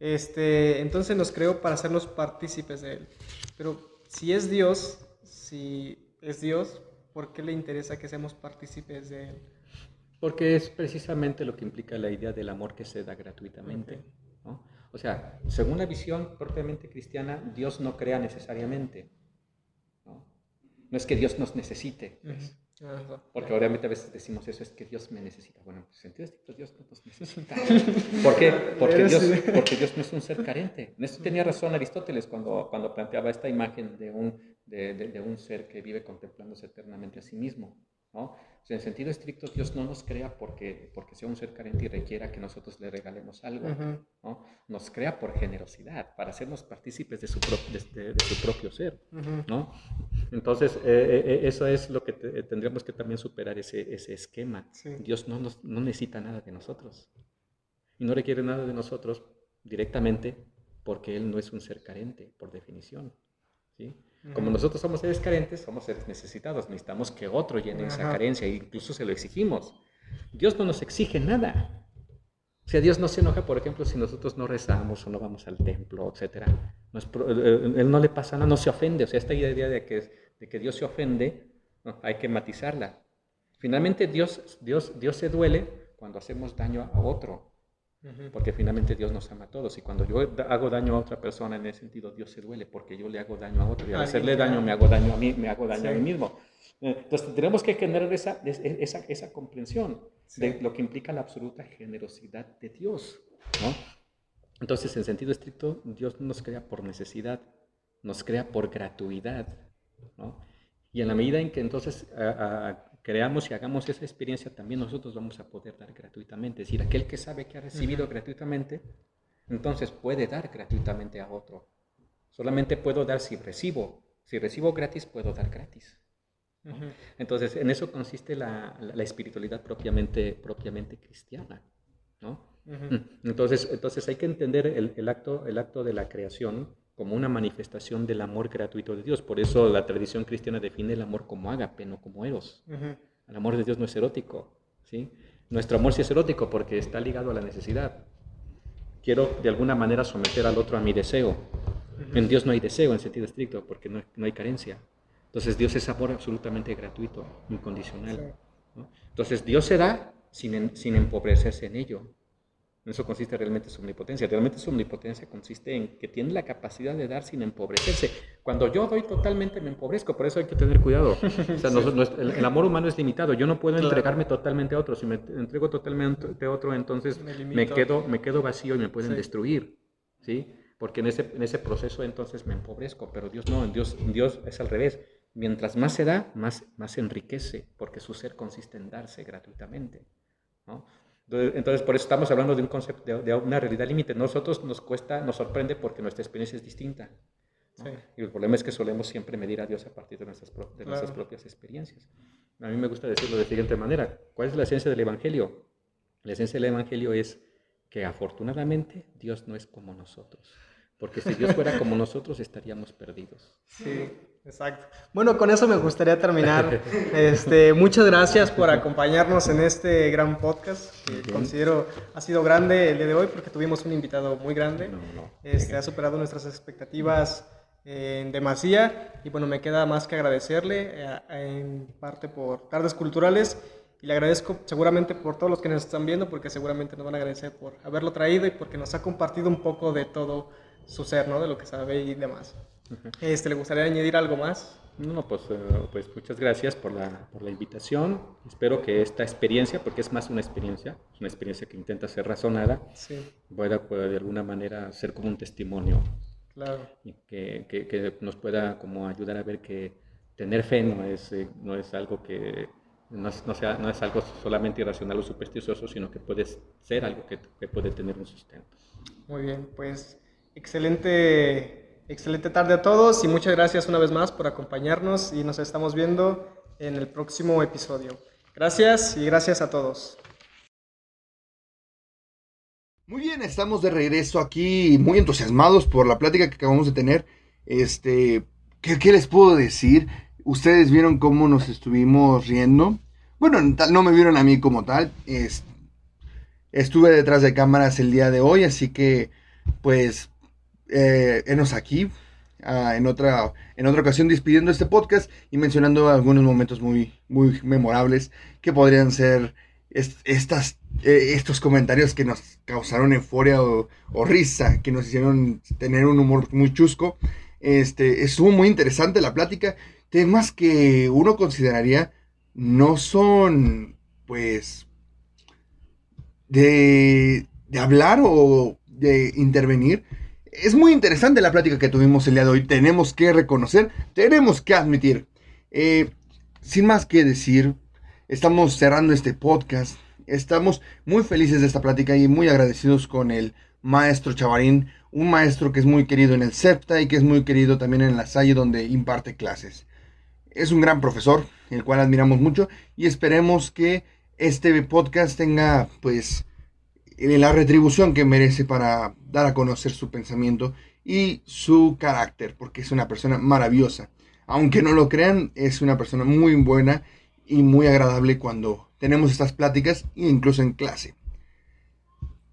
Este, entonces nos creó para hacernos partícipes de Él. Pero si es Dios, si es Dios, ¿por qué le interesa que seamos partícipes de Él? Porque es precisamente lo que implica la idea del amor que se da gratuitamente. O sea, según la visión propiamente cristiana, Dios no crea necesariamente. No, es que Dios nos necesite. Pues. Porque obviamente a veces decimos eso, es que Dios me necesita. Bueno, en sentido Dios no nos necesita. <laughs> ¿Por qué? Porque Dios, porque Dios no es un ser <laughs> carente. En esto tenía razón Aristóteles cuando, cuando planteaba esta imagen de un, de, de, un ser que vive contemplándose eternamente a sí mismo. ¿No? en sentido estricto, Dios no nos crea porque, porque sea un ser carente y requiera que nosotros le regalemos algo. ¿no? Nos crea por generosidad, para hacernos partícipes de su, de, su propio ser. ¿no? Entonces, eh, eh, eh, eso es lo que tendríamos que también superar, ese, ese esquema. Dios no, nos, no necesita nada de nosotros. Y no requiere nada de nosotros directamente porque Él no es un ser carente, por definición. ¿sí? Como nosotros somos seres carentes, somos seres necesitados, necesitamos que otro llene esa carencia e incluso se lo exigimos. Dios no nos exige nada. O sea, Dios no se enoja, por ejemplo, si nosotros no rezamos o no vamos al templo, etc. No eh, eh, él no le pasa nada, no se ofende. O sea, esta idea de que, de que Dios se ofende, hay que matizarla. Finalmente, Dios, Dios, Dios se duele cuando hacemos daño a otro. Porque finalmente Dios nos ama a todos. Y cuando yo hago daño a otra persona en ese sentido, Dios se duele porque yo le hago daño a otro. Y al hacerle daño, me hago daño a mí, me hago daño a mí mismo. Entonces tenemos que generar esa, esa, esa comprensión de lo que implica la absoluta generosidad de Dios. ¿no? Entonces, en sentido estricto, Dios no nos crea por necesidad, nos crea por gratuidad. ¿no? Y en la medida en que entonces a, creamos y hagamos esa experiencia, también nosotros vamos a poder dar gratuitamente. Es decir, aquel que sabe que ha recibido gratuitamente, entonces puede dar gratuitamente a otro. Solamente puedo dar si recibo. Si recibo gratis, puedo dar gratis. Entonces, en eso consiste la, la, espiritualidad propiamente, propiamente cristiana. ¿no? Entonces, entonces hay que entender el, el, acto, el acto de la creación como una manifestación del amor gratuito de Dios. Por eso la tradición cristiana define el amor como ágape, no como eros. El amor de Dios no es erótico. ¿sí? Nuestro amor sí es erótico porque está ligado a la necesidad. Quiero de alguna manera someter al otro a mi deseo. En Dios no hay deseo en sentido estricto porque no, hay carencia. Entonces Dios es amor absolutamente gratuito, incondicional. Entonces Dios se da sin, sin empobrecerse en ello. En eso consiste realmente su omnipotencia. Realmente su omnipotencia consiste en que tiene la capacidad de dar sin empobrecerse. Cuando yo doy totalmente me empobrezco, por eso hay que tener cuidado. <laughs> el, amor humano es limitado. Yo no puedo entregarme totalmente a otro. Si me entrego totalmente a otro, entonces me, quedo, me quedo vacío y me pueden destruir. ¿sí? Porque en ese, en ese proceso entonces me empobrezco. Pero Dios no, Dios, Dios es al revés. Mientras más se da, más, más enriquece, porque su ser consiste en darse gratuitamente. ¿no? Entonces, por eso estamos hablando de un concepto, de, una realidad límite. Nosotros nos cuesta, nos sorprende porque nuestra experiencia es distinta. Y el problema es que solemos siempre medir a Dios a partir de nuestras, de nuestras propias experiencias. A mí me gusta decirlo de siguiente manera. ¿Cuál es la esencia del Evangelio? La esencia del Evangelio es que afortunadamente Dios no es como nosotros. Porque si Dios fuera como nosotros estaríamos perdidos. Sí. Exacto. Bueno, con eso me gustaría terminar. <laughs> Este, muchas gracias por acompañarnos en este gran podcast que considero ha sido grande el día de hoy porque tuvimos un invitado muy grande. Este, ha superado nuestras expectativas en demasía y bueno, me queda más que agradecerle eh, en parte por Tardes Culturales y le agradezco seguramente por todos los que nos están viendo porque seguramente nos van a agradecer por haberlo traído y porque nos ha compartido un poco de todo su ser, ¿no? De lo que sabe y demás. Este, ¿Le gustaría añadir algo más? No, pues, eh, pues muchas gracias por la, por la invitación. Espero que esta experiencia, porque es más una experiencia, es una experiencia que intenta ser razonada, pueda, de alguna manera ser como un testimonio. Claro. Y que, que, nos pueda como ayudar a ver que tener fe no es, eh, no es algo que no es, no, sea, no es algo solamente irracional o supersticioso, sino que puede ser algo que, que puede tener un sustento. Muy bien, pues excelente Excelente tarde a todos y muchas gracias una vez más por acompañarnos y nos estamos viendo en el próximo episodio. Gracias y gracias a todos. Muy bien, estamos de regreso aquí muy entusiasmados por la plática que acabamos de tener. Este, ¿qué, les puedo decir? Ustedes vieron cómo nos estuvimos riendo. Bueno, no me vieron a mí como tal. estuve detrás de cámaras el día de hoy, así que pues eh, enos aquí ah, en, otra, en otra ocasión despidiendo este podcast y mencionando algunos momentos muy, muy memorables que podrían ser estas, eh, estos comentarios que nos causaron euforia o, risa, que nos hicieron tener un humor muy chusco. Este, estuvo muy interesante la plática. Temas que uno consideraría no son, pues, de, de hablar o de intervenir, es muy interesante la plática que tuvimos el día de hoy. Tenemos que reconocer, tenemos que admitir. Eh, sin más que decir, estamos cerrando este podcast. Estamos muy felices de esta plática y muy agradecidos con el maestro Chavarín, un maestro que es muy querido en el CEPTA y que es muy querido también en la Salle donde imparte clases. Es un gran profesor, el cual admiramos mucho y esperemos que este podcast tenga pues la retribución que merece para dar a conocer su pensamiento y su carácter, porque es una persona maravillosa. Aunque no lo crean, es una persona muy buena y muy agradable cuando tenemos estas pláticas, incluso en clase.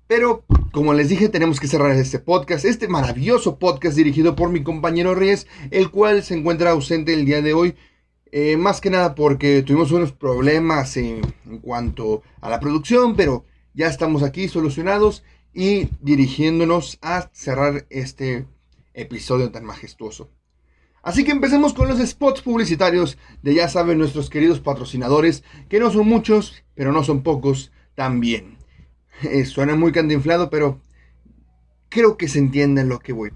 Pero, como les dije, tenemos que cerrar este podcast, este maravilloso podcast dirigido por mi compañero Reyes, el cual se encuentra ausente el día de hoy, eh, más que nada porque tuvimos unos problemas en, en cuanto a la producción, pero ya estamos aquí solucionados y dirigiéndonos a cerrar este episodio tan majestuoso. Así que empecemos con los spots publicitarios de ya saben nuestros queridos patrocinadores, que no son muchos, pero no son pocos también. <laughs> Eh, suena muy cantinflado, pero creo que se entiende en lo que voy.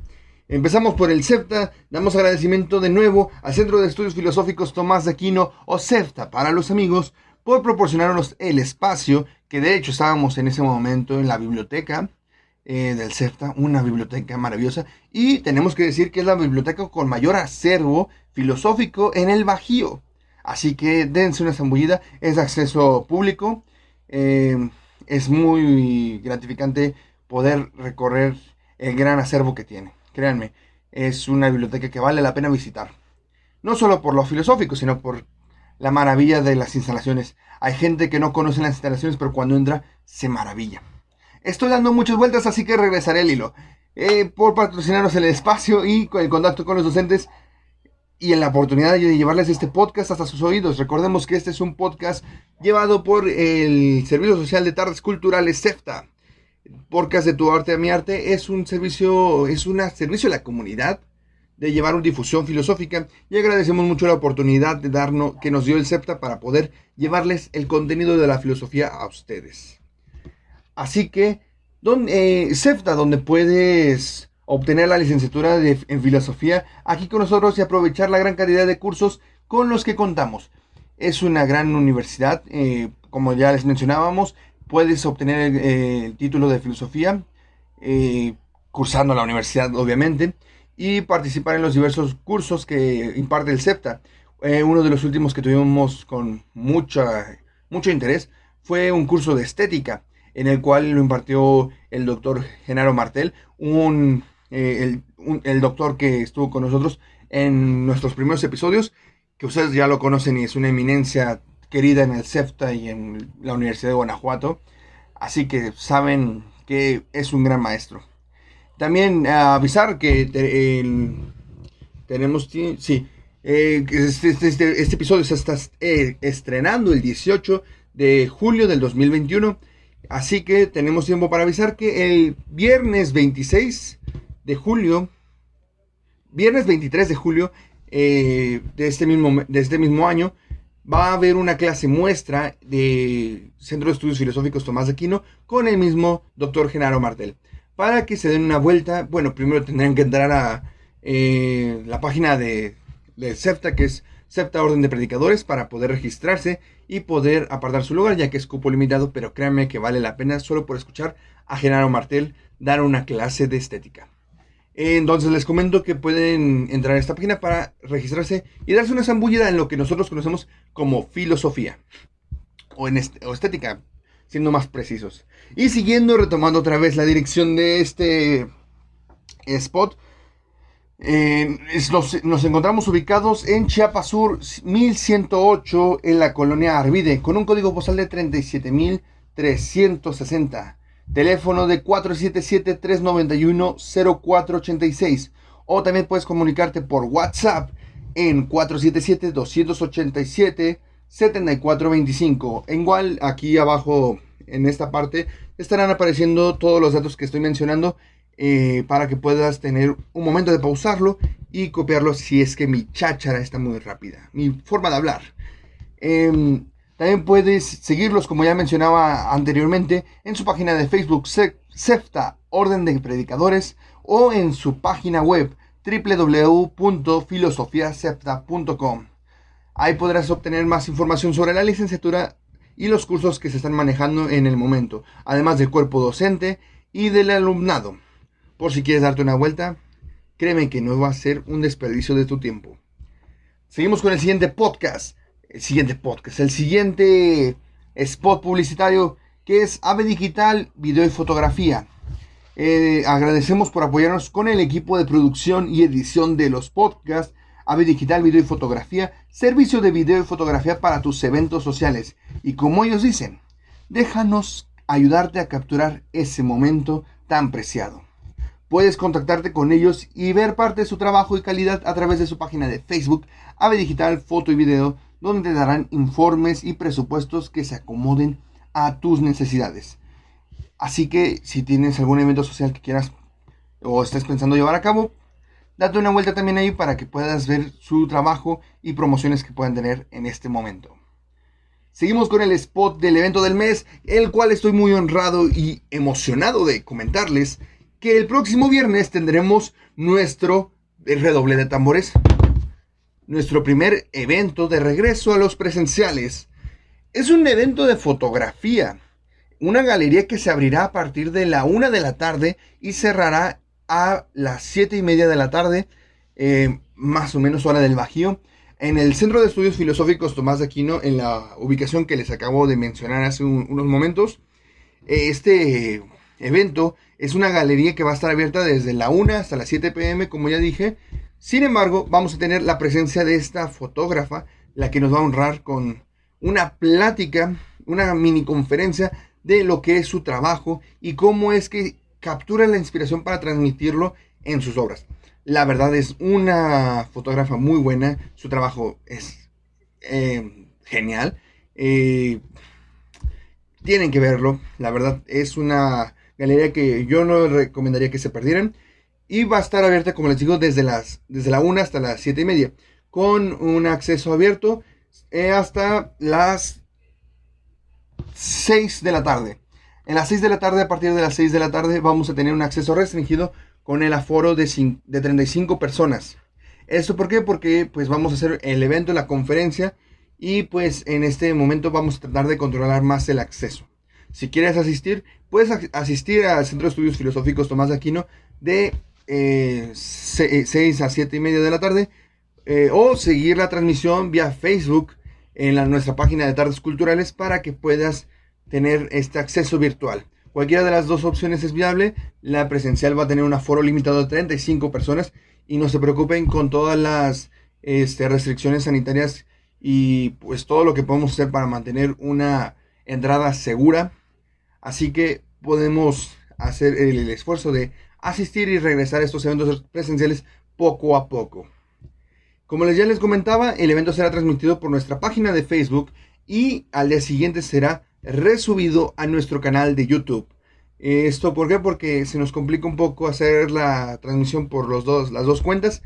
Empezamos por el CEPTA, damos agradecimiento de nuevo al Centro de Estudios Filosóficos Tomás de Aquino o CEPTA para los amigos por proporcionarnos el espacio, que de hecho estábamos en ese momento en la biblioteca eh, del CEPTA, una biblioteca maravillosa, y tenemos que decir que es la biblioteca con mayor acervo filosófico en el Bajío. Así que dense una zambullida, es acceso público, eh, es muy gratificante poder recorrer el gran acervo que tiene. Créanme, es una biblioteca que vale la pena visitar. No solo por lo filosófico, sino por la maravilla de las instalaciones. Hay gente que no conoce las instalaciones, pero cuando entra se maravilla. Estoy dando muchas vueltas, así que regresaré el hilo. Eh, por patrocinarnos el espacio y el contacto con los docentes y en la oportunidad de llevarles este podcast hasta sus oídos. Recordemos que este es un podcast llevado por el Servicio Social de Tardes Culturales CEFTA. Podcast de tu arte a mi arte es un servicio, es un servicio a la comunidad de llevar una difusión filosófica y agradecemos mucho la oportunidad de darnos, que nos dio el CEPTA para poder llevarles el contenido de la filosofía a ustedes. Así que, donde, eh, CEPTA, donde puedes obtener la licenciatura en filosofía aquí con nosotros y aprovechar la gran cantidad de cursos con los que contamos. Es una gran universidad, eh, como ya les mencionábamos, puedes obtener el, eh, título de filosofía cursando la universidad, obviamente y participar en los diversos cursos que imparte el CEPTA. Eh, uno de los últimos que tuvimos con mucha, mucho interés fue un curso de estética, en el cual lo impartió el doctor Genaro Martel, un, eh, el, doctor que estuvo con nosotros en nuestros primeros episodios, que ustedes ya lo conocen y es una eminencia querida en el CEPTA y en la Universidad de Guanajuato, así que saben que es un gran maestro. También avisar que tenemos, sí, eh, este, este, este, este, episodio se está eh, estrenando el 18 de julio del 2021. Así que tenemos tiempo para avisar que el viernes 26 de julio, viernes 23 de julio eh, de, este mismo, de este mismo año, va a haber una clase muestra de Centro de Estudios Filosóficos Tomás de Aquino con el mismo doctor Genaro Martel para que se den una vuelta. Bueno, primero tendrán que entrar a eh, la página de, de SEPTA, que es SEPTA Orden de Predicadores, para poder registrarse y poder apartar su lugar, ya que es cupo limitado, pero créanme que vale la pena solo por escuchar a Genaro Martel dar una clase de estética. Entonces les comento que pueden entrar a esta página para registrarse y darse una zambullida en lo que nosotros conocemos como filosofía o, en o estética, siendo más precisos. Y siguiendo, retomando otra vez la dirección de este spot, eh, nos, encontramos ubicados en Chiapas Sur 1108 en la colonia Arvide con un código postal de 37360. Teléfono de 477-391-0486. O también puedes comunicarte por WhatsApp en 477-287 7425. Igual aquí abajo en esta parte estarán apareciendo todos los datos que estoy mencionando eh, para que puedas tener un momento de pausarlo y copiarlo si es que mi cháchara está muy rápida, mi forma de hablar. Em, también puedes seguirlos, como ya mencionaba anteriormente, en su página de Facebook, CEFTA, Orden de Predicadores, o en su página web www.filosofiacepta.com. Ahí podrás obtener más información sobre la licenciatura y los cursos que se están manejando en el momento, además del cuerpo docente y del alumnado. Por si quieres darte una vuelta, créeme que no va a ser un desperdicio de tu tiempo. Seguimos con el siguiente podcast. El siguiente podcast, el siguiente spot publicitario que es AVE Digital, Video y Fotografía. Eh, agradecemos por apoyarnos con el equipo de producción y edición de los podcasts. AVE Digital, Video y Fotografía, servicio de video y fotografía para tus eventos sociales. Y como ellos dicen, déjanos ayudarte a capturar ese momento tan preciado. Puedes contactarte con ellos y ver parte de su trabajo y calidad a través de su página de Facebook, AVE Digital, Foto y Video, donde te darán informes y presupuestos que se acomoden a tus necesidades. Así que si tienes algún evento social que quieras o estés pensando llevar a cabo, date una vuelta también ahí para que puedas ver su trabajo y promociones que puedan tener en este momento. Seguimos con el spot del evento del mes, el cual estoy muy honrado y emocionado de comentarles que el próximo viernes tendremos nuestro redoble de tambores, nuestro primer evento de regreso a los presenciales. Es un evento de fotografía, una galería que se abrirá a partir de la una de la tarde y cerrará a las siete y media de la tarde, eh, más o menos hora del Bajío, en el Centro de Estudios Filosóficos Tomás Aquino, en la ubicación que les acabo de mencionar hace unos momentos. Este evento es una galería que va a estar abierta desde la 1 hasta las 7 pm, como ya dije. Sin embargo, vamos a tener la presencia de esta fotógrafa, la que nos va a honrar con una plática, una mini conferencia de lo que es su trabajo y cómo es que captura la inspiración para transmitirlo en sus obras. La verdad es una fotógrafa muy buena, su trabajo es eh, genial. Eh, tienen que verlo, la verdad es una galería que yo no recomendaría que se perdieran. Y va a estar abierta, como les digo, desde, las, desde la 1 hasta las 7 y media. Con un acceso abierto eh, hasta las 6 de la tarde. En las 6 de la tarde, a partir de las 6 de la tarde, vamos a tener un acceso restringido con el aforo de, de 35 personas. ¿Esto por qué? Porque pues vamos a hacer el evento, la conferencia y pues en este momento vamos a tratar de controlar más el acceso. Si quieres asistir, puedes asistir al Centro de Estudios Filosóficos Tomás de Aquino de 6 eh, a 7 y media de la tarde eh, o seguir la transmisión vía Facebook en la, nuestra página de Tardes Culturales para que puedas tener este acceso virtual. Cualquiera de las dos opciones es viable. La presencial va a tener un aforo limitado de 35 personas y no se preocupen con todas las este, restricciones sanitarias y pues todo lo que podemos hacer para mantener una entrada segura. Así que podemos hacer el esfuerzo de asistir y regresar a estos eventos presenciales poco a poco. Como ya les comentaba, el evento será transmitido por nuestra página de Facebook y al día siguiente será resubido a nuestro canal de YouTube. ¿Esto por qué? Porque se nos complica un poco hacer la transmisión por los dos, las dos cuentas.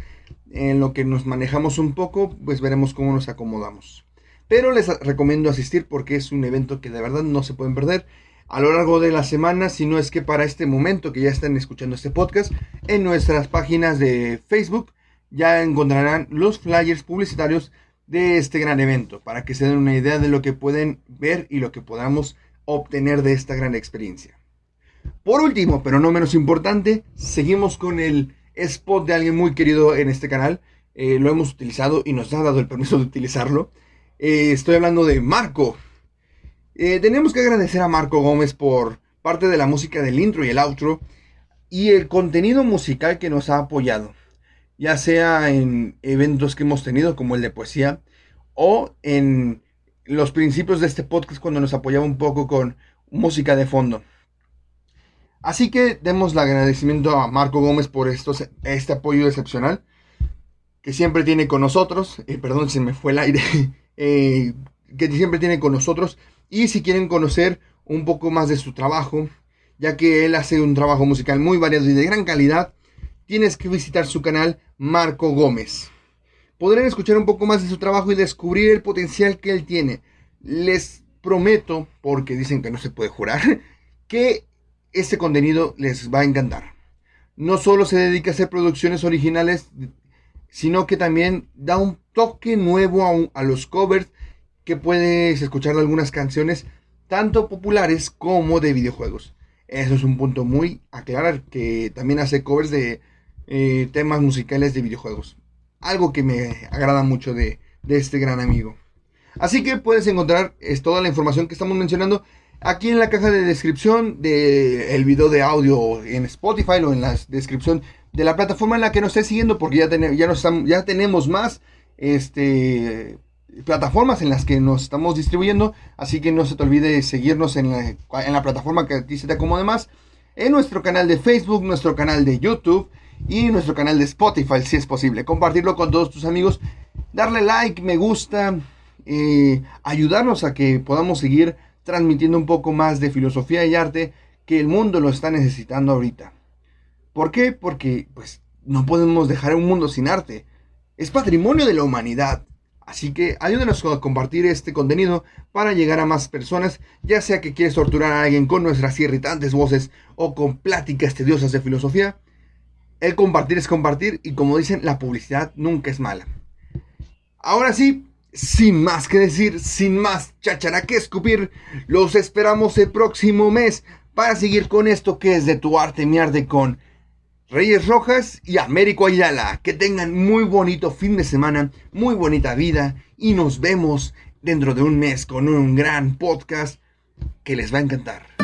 En lo que nos manejamos un poco, pues veremos cómo nos acomodamos. Pero les recomiendo asistir porque es un evento que de verdad no se pueden perder a lo largo de la semana, si no es que para este momento que ya están escuchando este podcast, en nuestras páginas de Facebook ya encontrarán los flyers publicitarios de este gran evento, para que se den una idea de lo que pueden ver y lo que podamos obtener de esta gran experiencia. Por último, pero no menos importante, seguimos con el spot de alguien muy querido en este canal. Eh, lo hemos utilizado y nos ha dado el permiso de utilizarlo. Eh, estoy hablando de Marco, eh, tenemos que agradecer a Marco Gómez por parte de la música del intro y el outro y el contenido musical que nos ha apoyado, ya sea en eventos que hemos tenido como el de poesía o en los principios de este podcast cuando nos apoyaba un poco con música de fondo. Así que demos el agradecimiento a Marco Gómez por este apoyo excepcional que siempre tiene con nosotros. Eh, perdón, se me fue el aire. <laughs> Eh, que siempre tiene con nosotros y si quieren conocer un poco más de su trabajo, ya que él hace un trabajo musical muy variado y de gran calidad, tienes que visitar su canal Marco Gómez. Podrán escuchar un poco más de su trabajo y descubrir el potencial que él tiene. Les prometo, porque dicen que no se puede jurar, <laughs> que este contenido les va a encantar. No solo se dedica a hacer producciones originales sino que también da un toque nuevo a, a los covers que puedes escuchar algunas canciones, tanto populares como de videojuegos. Eso es un punto muy aclarar, que también hace covers de eh, temas musicales de videojuegos. Algo que me agrada mucho de, de este gran amigo. Así que puedes encontrar es, toda la información que estamos mencionando aquí en la caja de descripción del video de audio en Spotify o en la descripción de la plataforma en la que nos estés siguiendo, porque ya, tene- ya, nos ya tenemos más este, plataformas en las que nos estamos distribuyendo. Así que no se te olvide seguirnos en la, en la plataforma que a ti se te acomode más. En nuestro canal de Facebook, nuestro canal de YouTube y nuestro canal de Spotify, si es posible. Compartirlo con todos tus amigos. Darle like, me gusta. eh, ayudarnos a que podamos seguir transmitiendo un poco más de filosofía y arte que el mundo lo está necesitando ahorita. ¿Por qué? Porque pues no podemos dejar un mundo sin arte. Es patrimonio de la humanidad. Así que ayúdenos a compartir este contenido para llegar a más personas, ya sea que quieres torturar a alguien con nuestras irritantes voces o con pláticas tediosas de filosofía. El compartir es compartir y como dicen, la publicidad nunca es mala. Ahora sí, sin más que decir, sin más cháchara que escupir, los esperamos el próximo mes para seguir con esto que es de tu arte, mi arte con Reyes Rojas y Américo Ayala. Que tengan muy bonito fin de semana, muy bonita vida y nos vemos dentro de un mes con un gran podcast que les va a encantar.